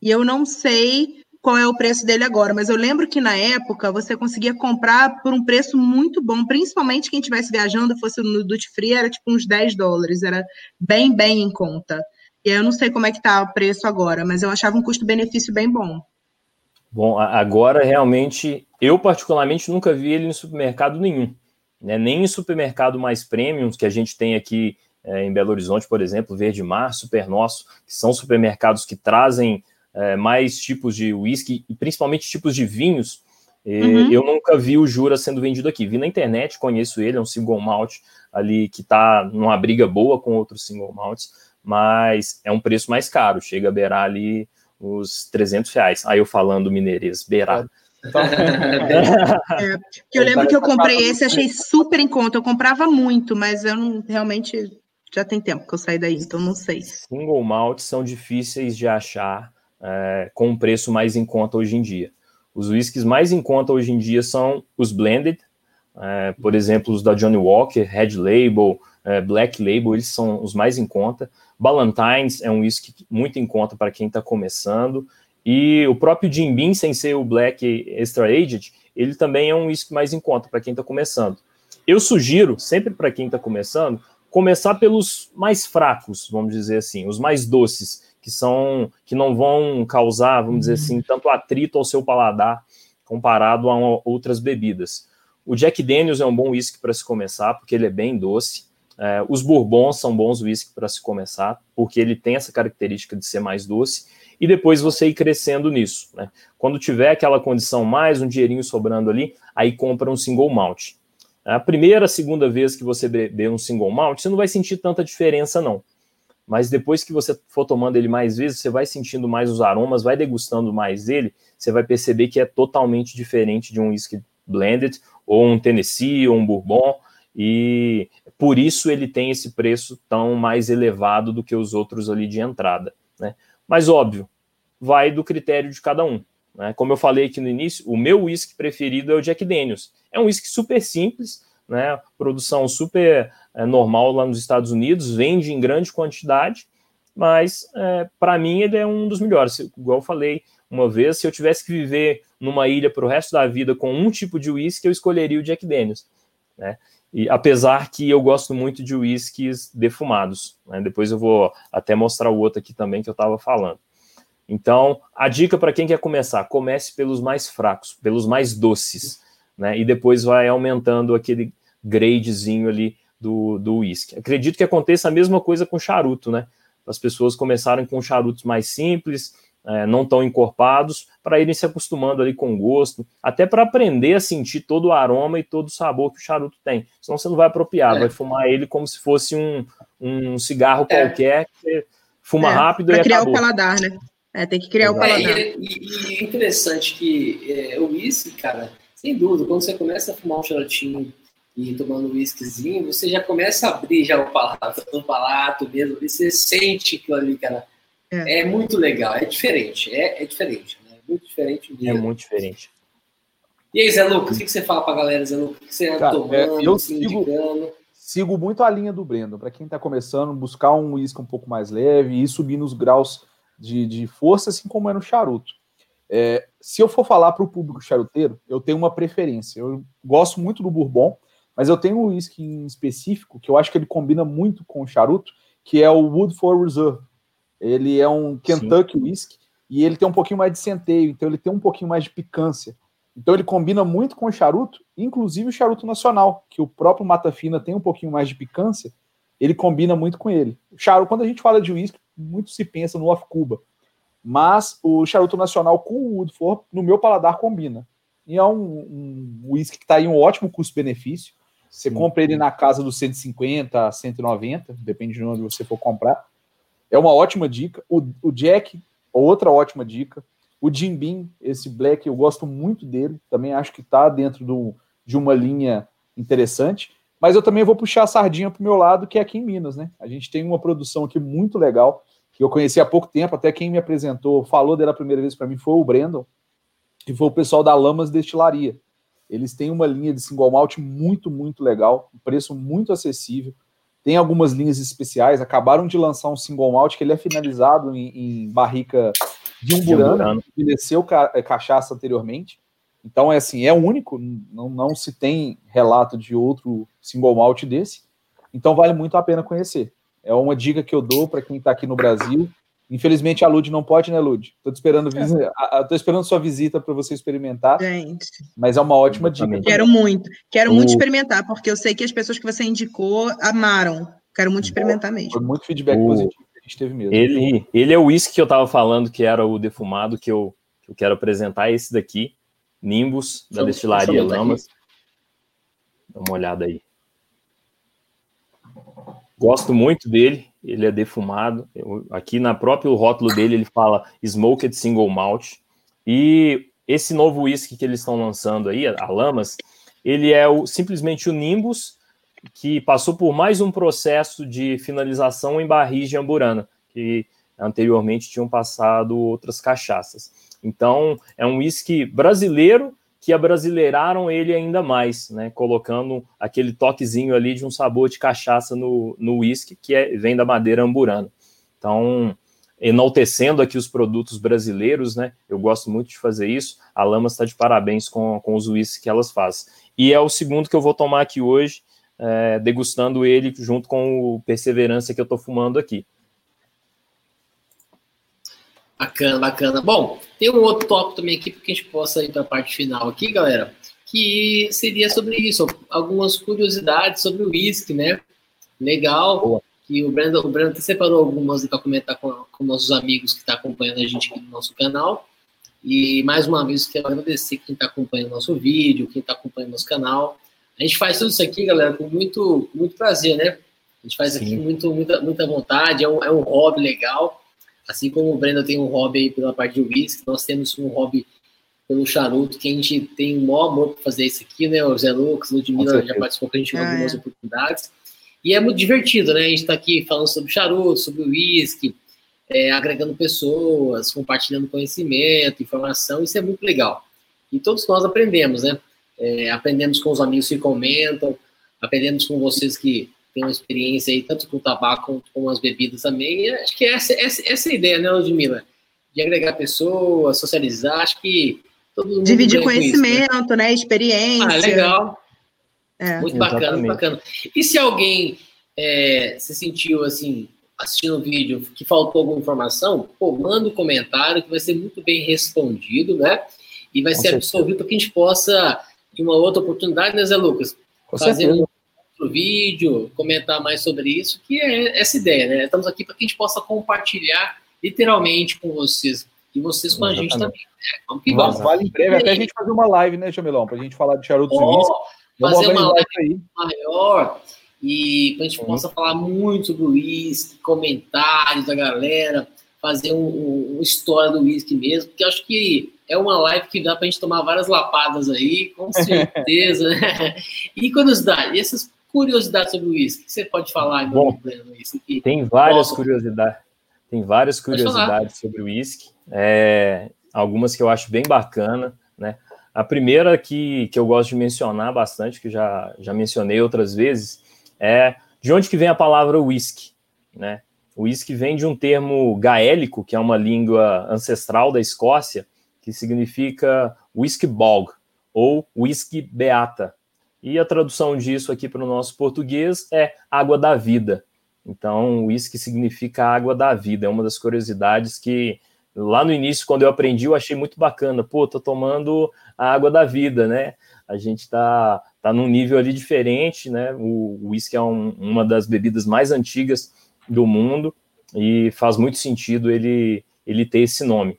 Speaker 3: E eu não sei qual é o preço dele agora, mas eu lembro que na época você conseguia comprar por um preço muito bom, principalmente quem estivesse viajando, fosse no duty free, era tipo uns 10 dólares, era bem, bem em conta. E eu não sei como é que tá o preço agora, mas eu achava um custo-benefício bem bom.
Speaker 4: Bom, agora realmente, eu particularmente nunca vi ele em supermercado nenhum. Né? Nem em supermercado mais premiums que a gente tem aqui é, em Belo Horizonte, por exemplo, Verde Mar, Super Nosso, que são supermercados que trazem é, mais tipos de whisky e principalmente tipos de vinhos. Uhum. Eu nunca vi o Jura sendo vendido aqui. Vi na internet, conheço ele, é um single malt ali que está numa briga boa com outros single malts, mas é um preço mais caro, chega a beirar ali os 300 reais. Aí eu falando mineirês, beirar.
Speaker 3: Então... é, eu lembro que eu comprei esse, achei super em conta. Eu comprava muito, mas eu não realmente já tem tempo que eu saí daí, então não sei.
Speaker 4: Single malt são difíceis de achar é, com um preço mais em conta hoje em dia. Os whiskies mais em conta hoje em dia são os blended, é, por exemplo, os da Johnny Walker, Red Label, é, Black Label, eles são os mais em conta. Ballantines é um whisky muito em conta para quem está começando. E o próprio Jim Beam, sem ser o Black Extra Aged, ele também é um whisky mais em conta para quem está começando. Eu sugiro, sempre para quem está começando, começar pelos mais fracos, vamos dizer assim, os mais doces, que são que não vão causar, vamos dizer assim, tanto atrito ao seu paladar comparado a outras bebidas. O Jack Daniels é um bom whisky para se começar, porque ele é bem doce. É, os bourbons são bons whisky para se começar, porque ele tem essa característica de ser mais doce. E depois você ir crescendo nisso. Né? Quando tiver aquela condição mais, um dinheirinho sobrando ali, aí compra um single malt. A primeira, segunda vez que você beber um single malt, você não vai sentir tanta diferença, não mas depois que você for tomando ele mais vezes, você vai sentindo mais os aromas, vai degustando mais ele, você vai perceber que é totalmente diferente de um whisky blended, ou um Tennessee, ou um Bourbon, e por isso ele tem esse preço tão mais elevado do que os outros ali de entrada. Né? Mas óbvio, vai do critério de cada um. Né? Como eu falei aqui no início, o meu whisky preferido é o Jack Daniels. É um whisky super simples, né? Produção super é, normal lá nos Estados Unidos, vende em grande quantidade, mas é, para mim ele é um dos melhores. Igual eu falei uma vez, se eu tivesse que viver numa ilha para o resto da vida com um tipo de uísque, eu escolheria o Jack Daniels, né? E apesar que eu gosto muito de uísques defumados, né? depois eu vou até mostrar o outro aqui também que eu estava falando. Então, a dica para quem quer começar, comece pelos mais fracos, pelos mais doces né? E depois vai aumentando aquele gradezinho ali do, do whisky. Acredito que aconteça a mesma coisa com charuto, né? As pessoas começarem com charutos mais simples, é, não tão encorpados, para irem se acostumando ali com o gosto, até para aprender a sentir todo o aroma e todo o sabor que o charuto tem. Senão você não vai apropriar, é. vai fumar ele como se fosse um, um cigarro é. qualquer, que fuma é, rápido
Speaker 3: pra
Speaker 4: e
Speaker 3: criar
Speaker 4: acabou.
Speaker 3: o paladar, né? É, tem que criar o paladar.
Speaker 1: e, e, e interessante que é, o whisky, cara, sem dúvida, quando você começa a fumar um charutinho e tomando um whiskyzinho, você já começa a abrir já o palato, o palato mesmo, e você sente aquilo ali, cara. É, é muito legal, é diferente, é, é diferente, né? Muito diferente
Speaker 4: mesmo. É muito diferente.
Speaker 1: E aí, Zé Lucas, o que você fala pra galera, Zé Lucas? O que você anda tomando, é, eu
Speaker 2: sigo, sigo muito a linha do Brendo. Para quem está começando, buscar um uísque um pouco mais leve e subir nos graus de, de força, assim como é no charuto. É, se eu for falar para o público charuteiro, eu tenho uma preferência. Eu gosto muito do Bourbon, mas eu tenho um whisky em específico que eu acho que ele combina muito com o charuto, que é o Woodford Reserve. Ele é um Kentucky Sim. whisky e ele tem um pouquinho mais de centeio, então ele tem um pouquinho mais de picância. Então ele combina muito com o charuto, inclusive o charuto nacional, que o próprio Mata Fina tem um pouquinho mais de picância, ele combina muito com ele. O charuto, quando a gente fala de whisky, muito se pensa no Off Cuba. Mas o charuto nacional com o Woodford, no meu paladar, combina. E é um, um whisky que está em um ótimo custo-benefício. Você Sim. compra ele na casa dos 150 a 190, depende de onde você for comprar. É uma ótima dica. O, o Jack, outra ótima dica. O Jim Beam, esse Black, eu gosto muito dele. Também acho que está dentro do, de uma linha interessante. Mas eu também vou puxar a sardinha para o meu lado, que é aqui em Minas, né? A gente tem uma produção aqui muito legal que eu conheci há pouco tempo, até quem me apresentou, falou dela a primeira vez para mim foi o Brandon, que foi o pessoal da Lamas Destilaria. Eles têm uma linha de single malt muito, muito legal, um preço muito acessível. Tem algumas linhas especiais, acabaram de lançar um single malt que ele é finalizado em, em barrica de umburana, que envelheceu ca cachaça anteriormente. Então, é assim, é único, não, não se tem relato de outro single malt desse. Então, vale muito a pena conhecer. É uma dica que eu dou para quem está aqui no Brasil. Infelizmente a Lud não pode, né, Lud? Estou esperando, é. esperando sua visita para você experimentar.
Speaker 3: Gente.
Speaker 2: Mas é uma ótima dica.
Speaker 3: Quero muito, quero o... muito experimentar, porque eu sei que as pessoas que você indicou amaram. Quero muito experimentar mesmo. Foi
Speaker 2: muito feedback o... positivo que a gente teve mesmo.
Speaker 4: Ele, ele é o uísque que eu estava falando, que era o defumado, que eu, que eu quero apresentar, esse daqui, Nimbus, da destilaria Lamas. Dá uma olhada aí. Gosto muito dele, ele é defumado. Eu, aqui na próprio rótulo dele ele fala Smoked Single Malt. E esse novo whisky que eles estão lançando aí, a Lamas, ele é o, simplesmente o Nimbus, que passou por mais um processo de finalização em barris de amburana, que anteriormente tinham passado outras cachaças. Então, é um whisky brasileiro que abrasileiraram ele ainda mais, né? Colocando aquele toquezinho ali de um sabor de cachaça no, whisky, que é, vem da madeira amburana. Então, enaltecendo aqui os produtos brasileiros, né? Eu gosto muito de fazer isso. A Lama está de parabéns com, com os whiskies que elas fazem. E é o segundo que eu vou tomar aqui hoje, é, degustando ele junto com o Perseverança que eu estou fumando aqui.
Speaker 1: Bacana, bacana. Bom, tem um outro tópico também aqui, para que a gente possa ir para a parte final aqui, galera, que seria sobre isso, algumas curiosidades sobre o whisky, né? Legal. Boa. Que o Brandon, o Brandon separou algumas para comentar com, com nossos amigos que estão tá acompanhando a gente aqui no nosso canal. E mais uma vez quero agradecer quem está acompanhando nosso vídeo, quem está acompanhando nosso canal. A gente faz tudo isso aqui, galera, com muito, muito prazer, né? A gente faz Sim. aqui muito, muita, muita vontade, é um, é um hobby legal. Assim como o Brenda tem um hobby aí pela parte de whisky, nós temos um hobby pelo charuto, que a gente tem o maior amor para fazer isso aqui, né? O Zé Lucas, Ludmilla já participou com a gente em ah, algumas é. oportunidades. E é muito divertido, né? A gente está aqui falando sobre charuto, sobre whisky, é, agregando pessoas, compartilhando conhecimento, informação, isso é muito legal. E todos nós aprendemos, né? É, aprendemos com os amigos que comentam, aprendemos com vocês que tem uma experiência aí, tanto com o tabaco quanto com as bebidas também. E acho que essa, essa, essa é a ideia, né, Ludmilla? De agregar pessoas, socializar, acho que todo mundo.
Speaker 3: Dividir conhecimento, isso, né? né? Experiência.
Speaker 1: Ah, legal. É. Muito bacana, muito bacana. E se alguém é, se sentiu assim, assistindo o vídeo, que faltou alguma informação, pô, manda um comentário que vai ser muito bem respondido, né? E vai Com ser absorvido para que a gente possa, em uma outra oportunidade, né, Zé Lucas?
Speaker 2: Com fazer certeza
Speaker 1: outro vídeo, comentar mais sobre isso, que é essa ideia, né? Estamos aqui para que a gente possa compartilhar literalmente com vocês e vocês com Exatamente. a gente também. Né?
Speaker 2: Vamos que vamos. Vale em breve até a gente fazer uma live, né, Jamilão? Para a gente falar de charutos oh,
Speaker 1: e Fazer uma live aí. maior e para a gente Sim. possa falar muito sobre o uísque, comentários da galera, fazer um, um, história do uísque mesmo, porque eu acho que é uma live que dá para a gente tomar várias lapadas aí, com certeza. né? E curiosidade, essas curiosidades sobre o uísque? Você pode falar
Speaker 4: Bom, Tem várias curiosidades. Tem várias curiosidades sobre o uísque. É, algumas que eu acho bem bacana, né? A primeira que, que eu gosto de mencionar bastante, que já, já mencionei outras vezes, é de onde que vem a palavra whisky, né? O whisky vem de um termo gaélico, que é uma língua ancestral da Escócia, que significa whisky bog, ou whisky beata, e a tradução disso aqui para o nosso português é água da vida. Então, uísque significa água da vida. É uma das curiosidades que lá no início, quando eu aprendi, eu achei muito bacana. Pô, tô tomando a água da vida, né? A gente tá, tá num nível ali diferente, né? O uísque é um, uma das bebidas mais antigas do mundo e faz muito sentido ele, ele ter esse nome.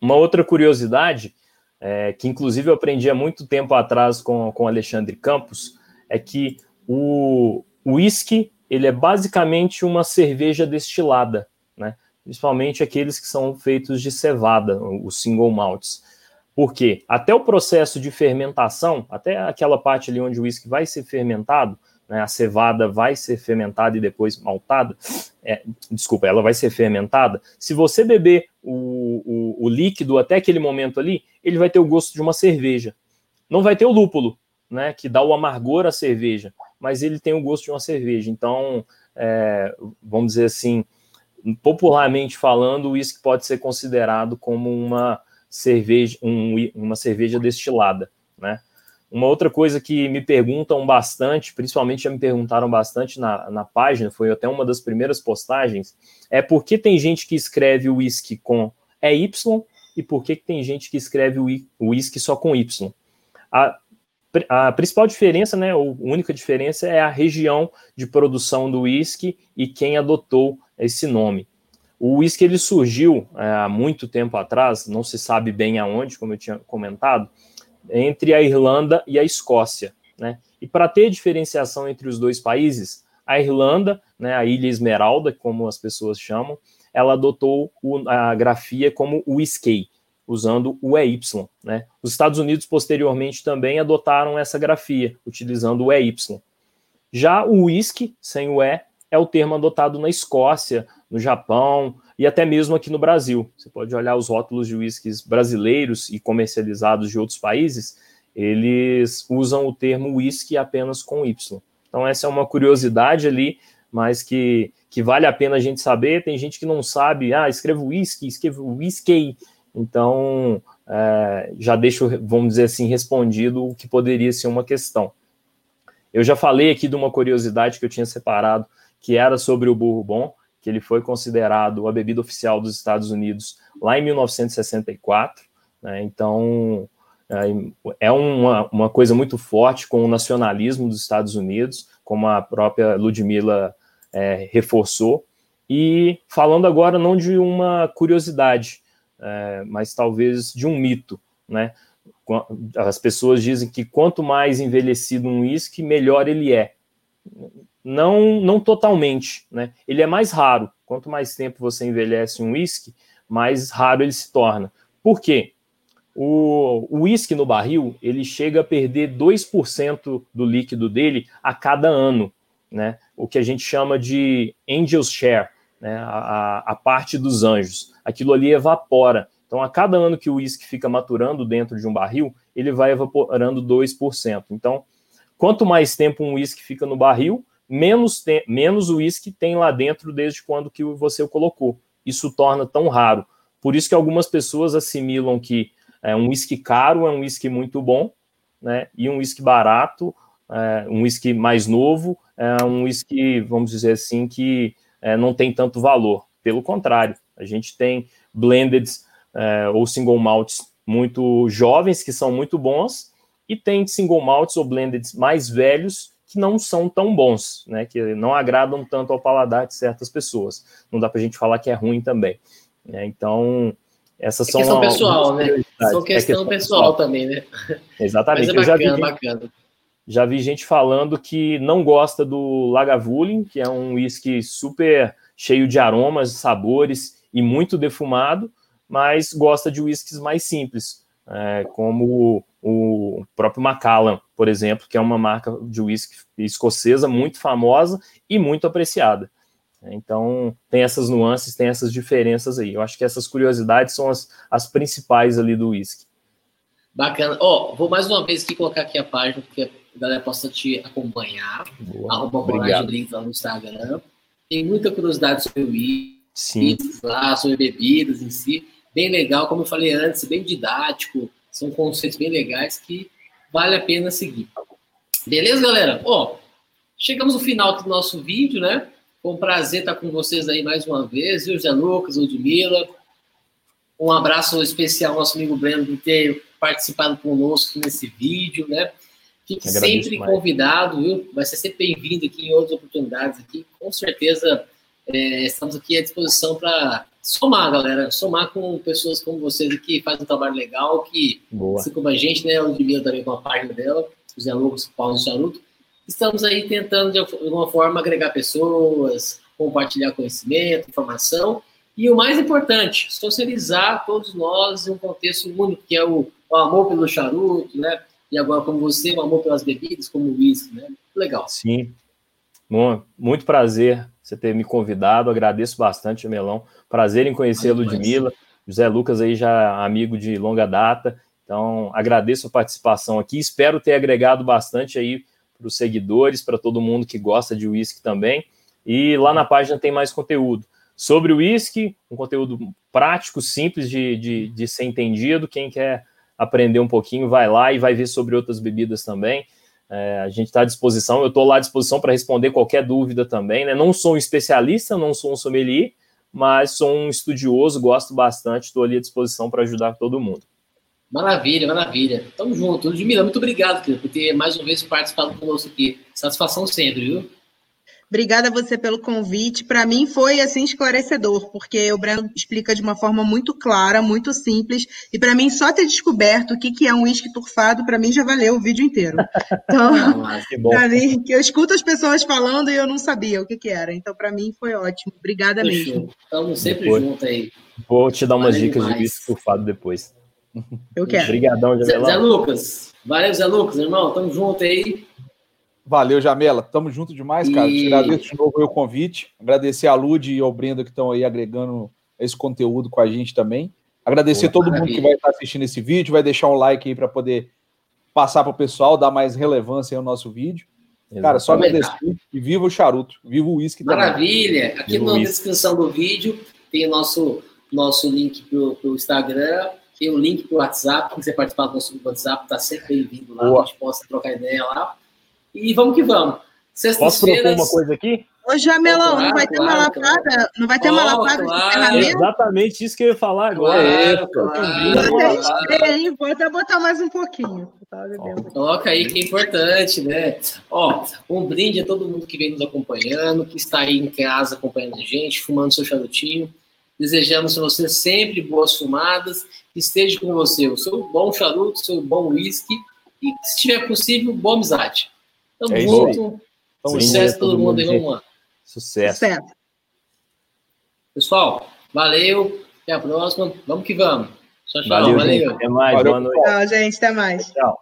Speaker 4: Uma outra curiosidade é, que inclusive eu aprendi há muito tempo atrás com, com Alexandre Campos, é que o whisky ele é basicamente uma cerveja destilada, né? principalmente aqueles que são feitos de cevada, os single malts. Por quê? Até o processo de fermentação, até aquela parte ali onde o whisky vai ser fermentado, né, a cevada vai ser fermentada e depois maltada, é, desculpa, ela vai ser fermentada. Se você beber o, o, o, líquido até aquele momento ali, ele vai ter o gosto de uma cerveja. Não vai ter o lúpulo, né, que dá o amargor à cerveja, mas ele tem o gosto de uma cerveja. Então, é, vamos dizer assim, popularmente falando, o uísque pode ser considerado como uma cerveja, um, uma cerveja destilada, né? Uma outra coisa que me perguntam bastante, principalmente já me perguntaram bastante na, na página, foi até uma das primeiras postagens, é por que tem gente que escreve o whisky com EY e por que, que tem gente que escreve o whisky só com Y. A, a principal diferença, né, ou única diferença, é a região de produção do whisky e quem adotou esse nome. O whisky ele surgiu é, há muito tempo atrás, não se sabe bem aonde, como eu tinha comentado, entre a Irlanda e a Escócia. Né? E para ter diferenciação entre os dois países, a Irlanda, né, a Ilha Esmeralda, como as pessoas chamam, ela adotou o, a grafia como whisky, usando o EY. Né? Os Estados Unidos, posteriormente, também adotaram essa grafia, utilizando o EY. Já o whisky, sem o E, é o termo adotado na Escócia, no Japão e até mesmo aqui no Brasil. Você pode olhar os rótulos de whiskies brasileiros e comercializados de outros países, eles usam o termo whisky apenas com Y. Então, essa é uma curiosidade ali, mas que, que vale a pena a gente saber. Tem gente que não sabe, ah, escrevo whisky, escrevo whisky. Então, é, já deixo, vamos dizer assim, respondido o que poderia ser uma questão. Eu já falei aqui de uma curiosidade que eu tinha separado, que era sobre o bourbon que ele foi considerado a bebida oficial dos Estados Unidos lá em 1964. Né? Então, é, uma, uma coisa muito forte com o nacionalismo dos Estados Unidos, como a própria Ludmilla é, reforçou. E falando agora não de uma curiosidade, é, mas talvez de um mito, né? As pessoas dizem que quanto mais envelhecido um uísque, melhor ele é não, não totalmente, né? Ele é mais raro. Quanto mais tempo você envelhece um whisky, mais raro ele se torna. Por quê? O, whisky no barril, ele chega a perder 2% do líquido dele a cada ano, né? O que a gente chama de angel's share, né? A, a parte dos anjos. Aquilo ali evapora. Então, a cada ano que o uísque fica maturando dentro de um barril, ele vai evaporando 2%. Então, quanto mais tempo um uísque fica no barril, menos, tem, menos uísque tem lá dentro desde quando que você o colocou. Isso torna tão raro. Por isso que algumas pessoas assimilam que é, um uísque caro é um uísque muito bom, né? E um uísque barato, é, um uísque mais novo, é um uísque, vamos dizer assim, que é, não tem tanto valor. Pelo contrário, a gente tem blended é, ou single malts muito jovens que são muito bons e tem single malts ou blended mais velhos que não são tão bons, né? Que não agradam tanto ao paladar de certas pessoas. Não dá para a gente falar que é ruim também. Né? Então, essas é são
Speaker 1: questão pessoal, né? São questão, é questão pessoal, pessoal, também, né?
Speaker 4: Exatamente.
Speaker 1: É bacana,
Speaker 4: eu já vi,
Speaker 1: bacana.
Speaker 4: Já vi gente falando que não gosta do Lagavulin, que é um whisky super cheio de aromas, sabores e muito defumado, mas gosta de whiskies mais simples, é, como o próprio Macallan, por exemplo, que é uma marca de whisky escocesa muito famosa e muito apreciada. Então, tem essas nuances, tem essas diferenças aí. Eu acho que essas curiosidades são as, as principais ali do whisky.
Speaker 1: Bacana. Ó, oh, vou mais uma vez aqui colocar aqui a página, porque a galera possa te acompanhar. Boa. Arroba. Drinks lá no Instagram. Tem muita curiosidade sobre o whisky,
Speaker 4: Sim.
Speaker 1: lá, sobre bebidas em si. Bem legal, como eu falei antes, bem didático são conceitos bem legais que vale a pena seguir. Beleza, galera? Ó, chegamos no final do nosso vídeo, né? Foi um prazer estar com vocês aí mais uma vez. Eu, Zé Lucas, Ludmilla. Um abraço especial ao nosso amigo Breno por ter participado conosco nesse vídeo, né? Fique sempre mais. convidado, viu? Vai ser sempre bem-vindo aqui em outras oportunidades aqui. Com certeza é, estamos aqui à disposição para somar, galera, somar com pessoas como vocês que fazem um trabalho legal, que, Boa. assim como a gente, né, o Ludmilla também com a página dela, o Zé Lucas, o Paulo Charuto, estamos aí tentando, de alguma forma, agregar pessoas, compartilhar conhecimento, informação, e o mais importante, socializar todos nós em um contexto único, que é o, o amor pelo charuto, né, e agora como você, o amor pelas bebidas, como o uísque, né, legal.
Speaker 4: Sim, Bom, muito prazer você ter me convidado, agradeço bastante, Melão. Prazer em conhecer a Ludmilla, José Lucas aí já amigo de longa data, então agradeço a participação aqui, espero ter agregado bastante aí para os seguidores, para todo mundo que gosta de uísque também, e lá na página tem mais conteúdo. Sobre o uísque, um conteúdo prático, simples de, de, de ser entendido, quem quer aprender um pouquinho, vai lá e vai ver sobre outras bebidas também. É, a gente está à disposição, eu estou lá à disposição para responder qualquer dúvida também. Né? Não sou um especialista, não sou um sommelier, mas sou um estudioso, gosto bastante, estou ali à disposição para ajudar todo mundo.
Speaker 1: Maravilha, maravilha. Tamo junto. Ludmila, muito obrigado por ter mais uma vez participado conosco aqui. Satisfação sempre, viu?
Speaker 3: Obrigada a você pelo convite. Para mim foi assim esclarecedor, porque o Breno explica de uma forma muito clara, muito simples, e para mim só ter descoberto o que, que é um uísque turfado, para mim já valeu o vídeo inteiro. Então, para mim, que eu escuto as pessoas falando e eu não sabia o que, que era. Então, para mim foi ótimo. Obrigada Fechou. mesmo.
Speaker 1: Estamos sempre juntos aí.
Speaker 4: Vou te dar umas Valeu dicas demais. de uísque turfado depois.
Speaker 3: Eu quero.
Speaker 4: Obrigadão,
Speaker 1: Zé, Zé Lucas. Valeu, Zé Lucas, irmão. Tamo junto aí.
Speaker 2: Valeu, Jamela. Tamo junto demais, cara. E... Te agradeço de novo o convite. Agradecer a Lud e ao Brenda que estão aí agregando esse conteúdo com a gente também. Agradecer Boa, todo maravilha. mundo que vai estar assistindo esse vídeo, vai deixar um like aí para poder passar para o pessoal, dar mais relevância ao nosso vídeo. Exatamente. Cara, só agradecer e viva o charuto, viva o uísque
Speaker 1: Maravilha! Aqui viva na descrição do vídeo tem o nosso, nosso link para o Instagram, tem o link para o WhatsApp, quem você participar do nosso WhatsApp, está sempre bem-vindo lá, Boa. a gente possa trocar ideia lá. E vamos que vamos.
Speaker 4: Posso propor uma coisa aqui?
Speaker 3: Ô, Jamelão, claro, não vai ter claro, uma lapada, claro. não vai ter oh, uma lapada
Speaker 4: claro. de Exatamente isso que eu ia falar agora.
Speaker 1: Claro, claro.
Speaker 3: Vou até botar mais um pouquinho.
Speaker 1: Coloca aí que é importante, né? Ó, um brinde a todo mundo que vem nos acompanhando, que está aí em casa acompanhando a gente, fumando seu charutinho. Desejamos a você sempre boas fumadas, que esteja com você o seu bom charuto, o seu bom whisky e, se tiver possível, boa amizade. Tamo é junto. Sucesso todo, todo mundo aí, vamos lá.
Speaker 4: Sucesso. Sucesso.
Speaker 1: Pessoal, valeu. Até a próxima. Vamos que vamos.
Speaker 4: Tchau, tchau. Valeu. valeu. Até mais.
Speaker 3: Valeu. Boa noite. Tchau, gente. Até mais. Tchau.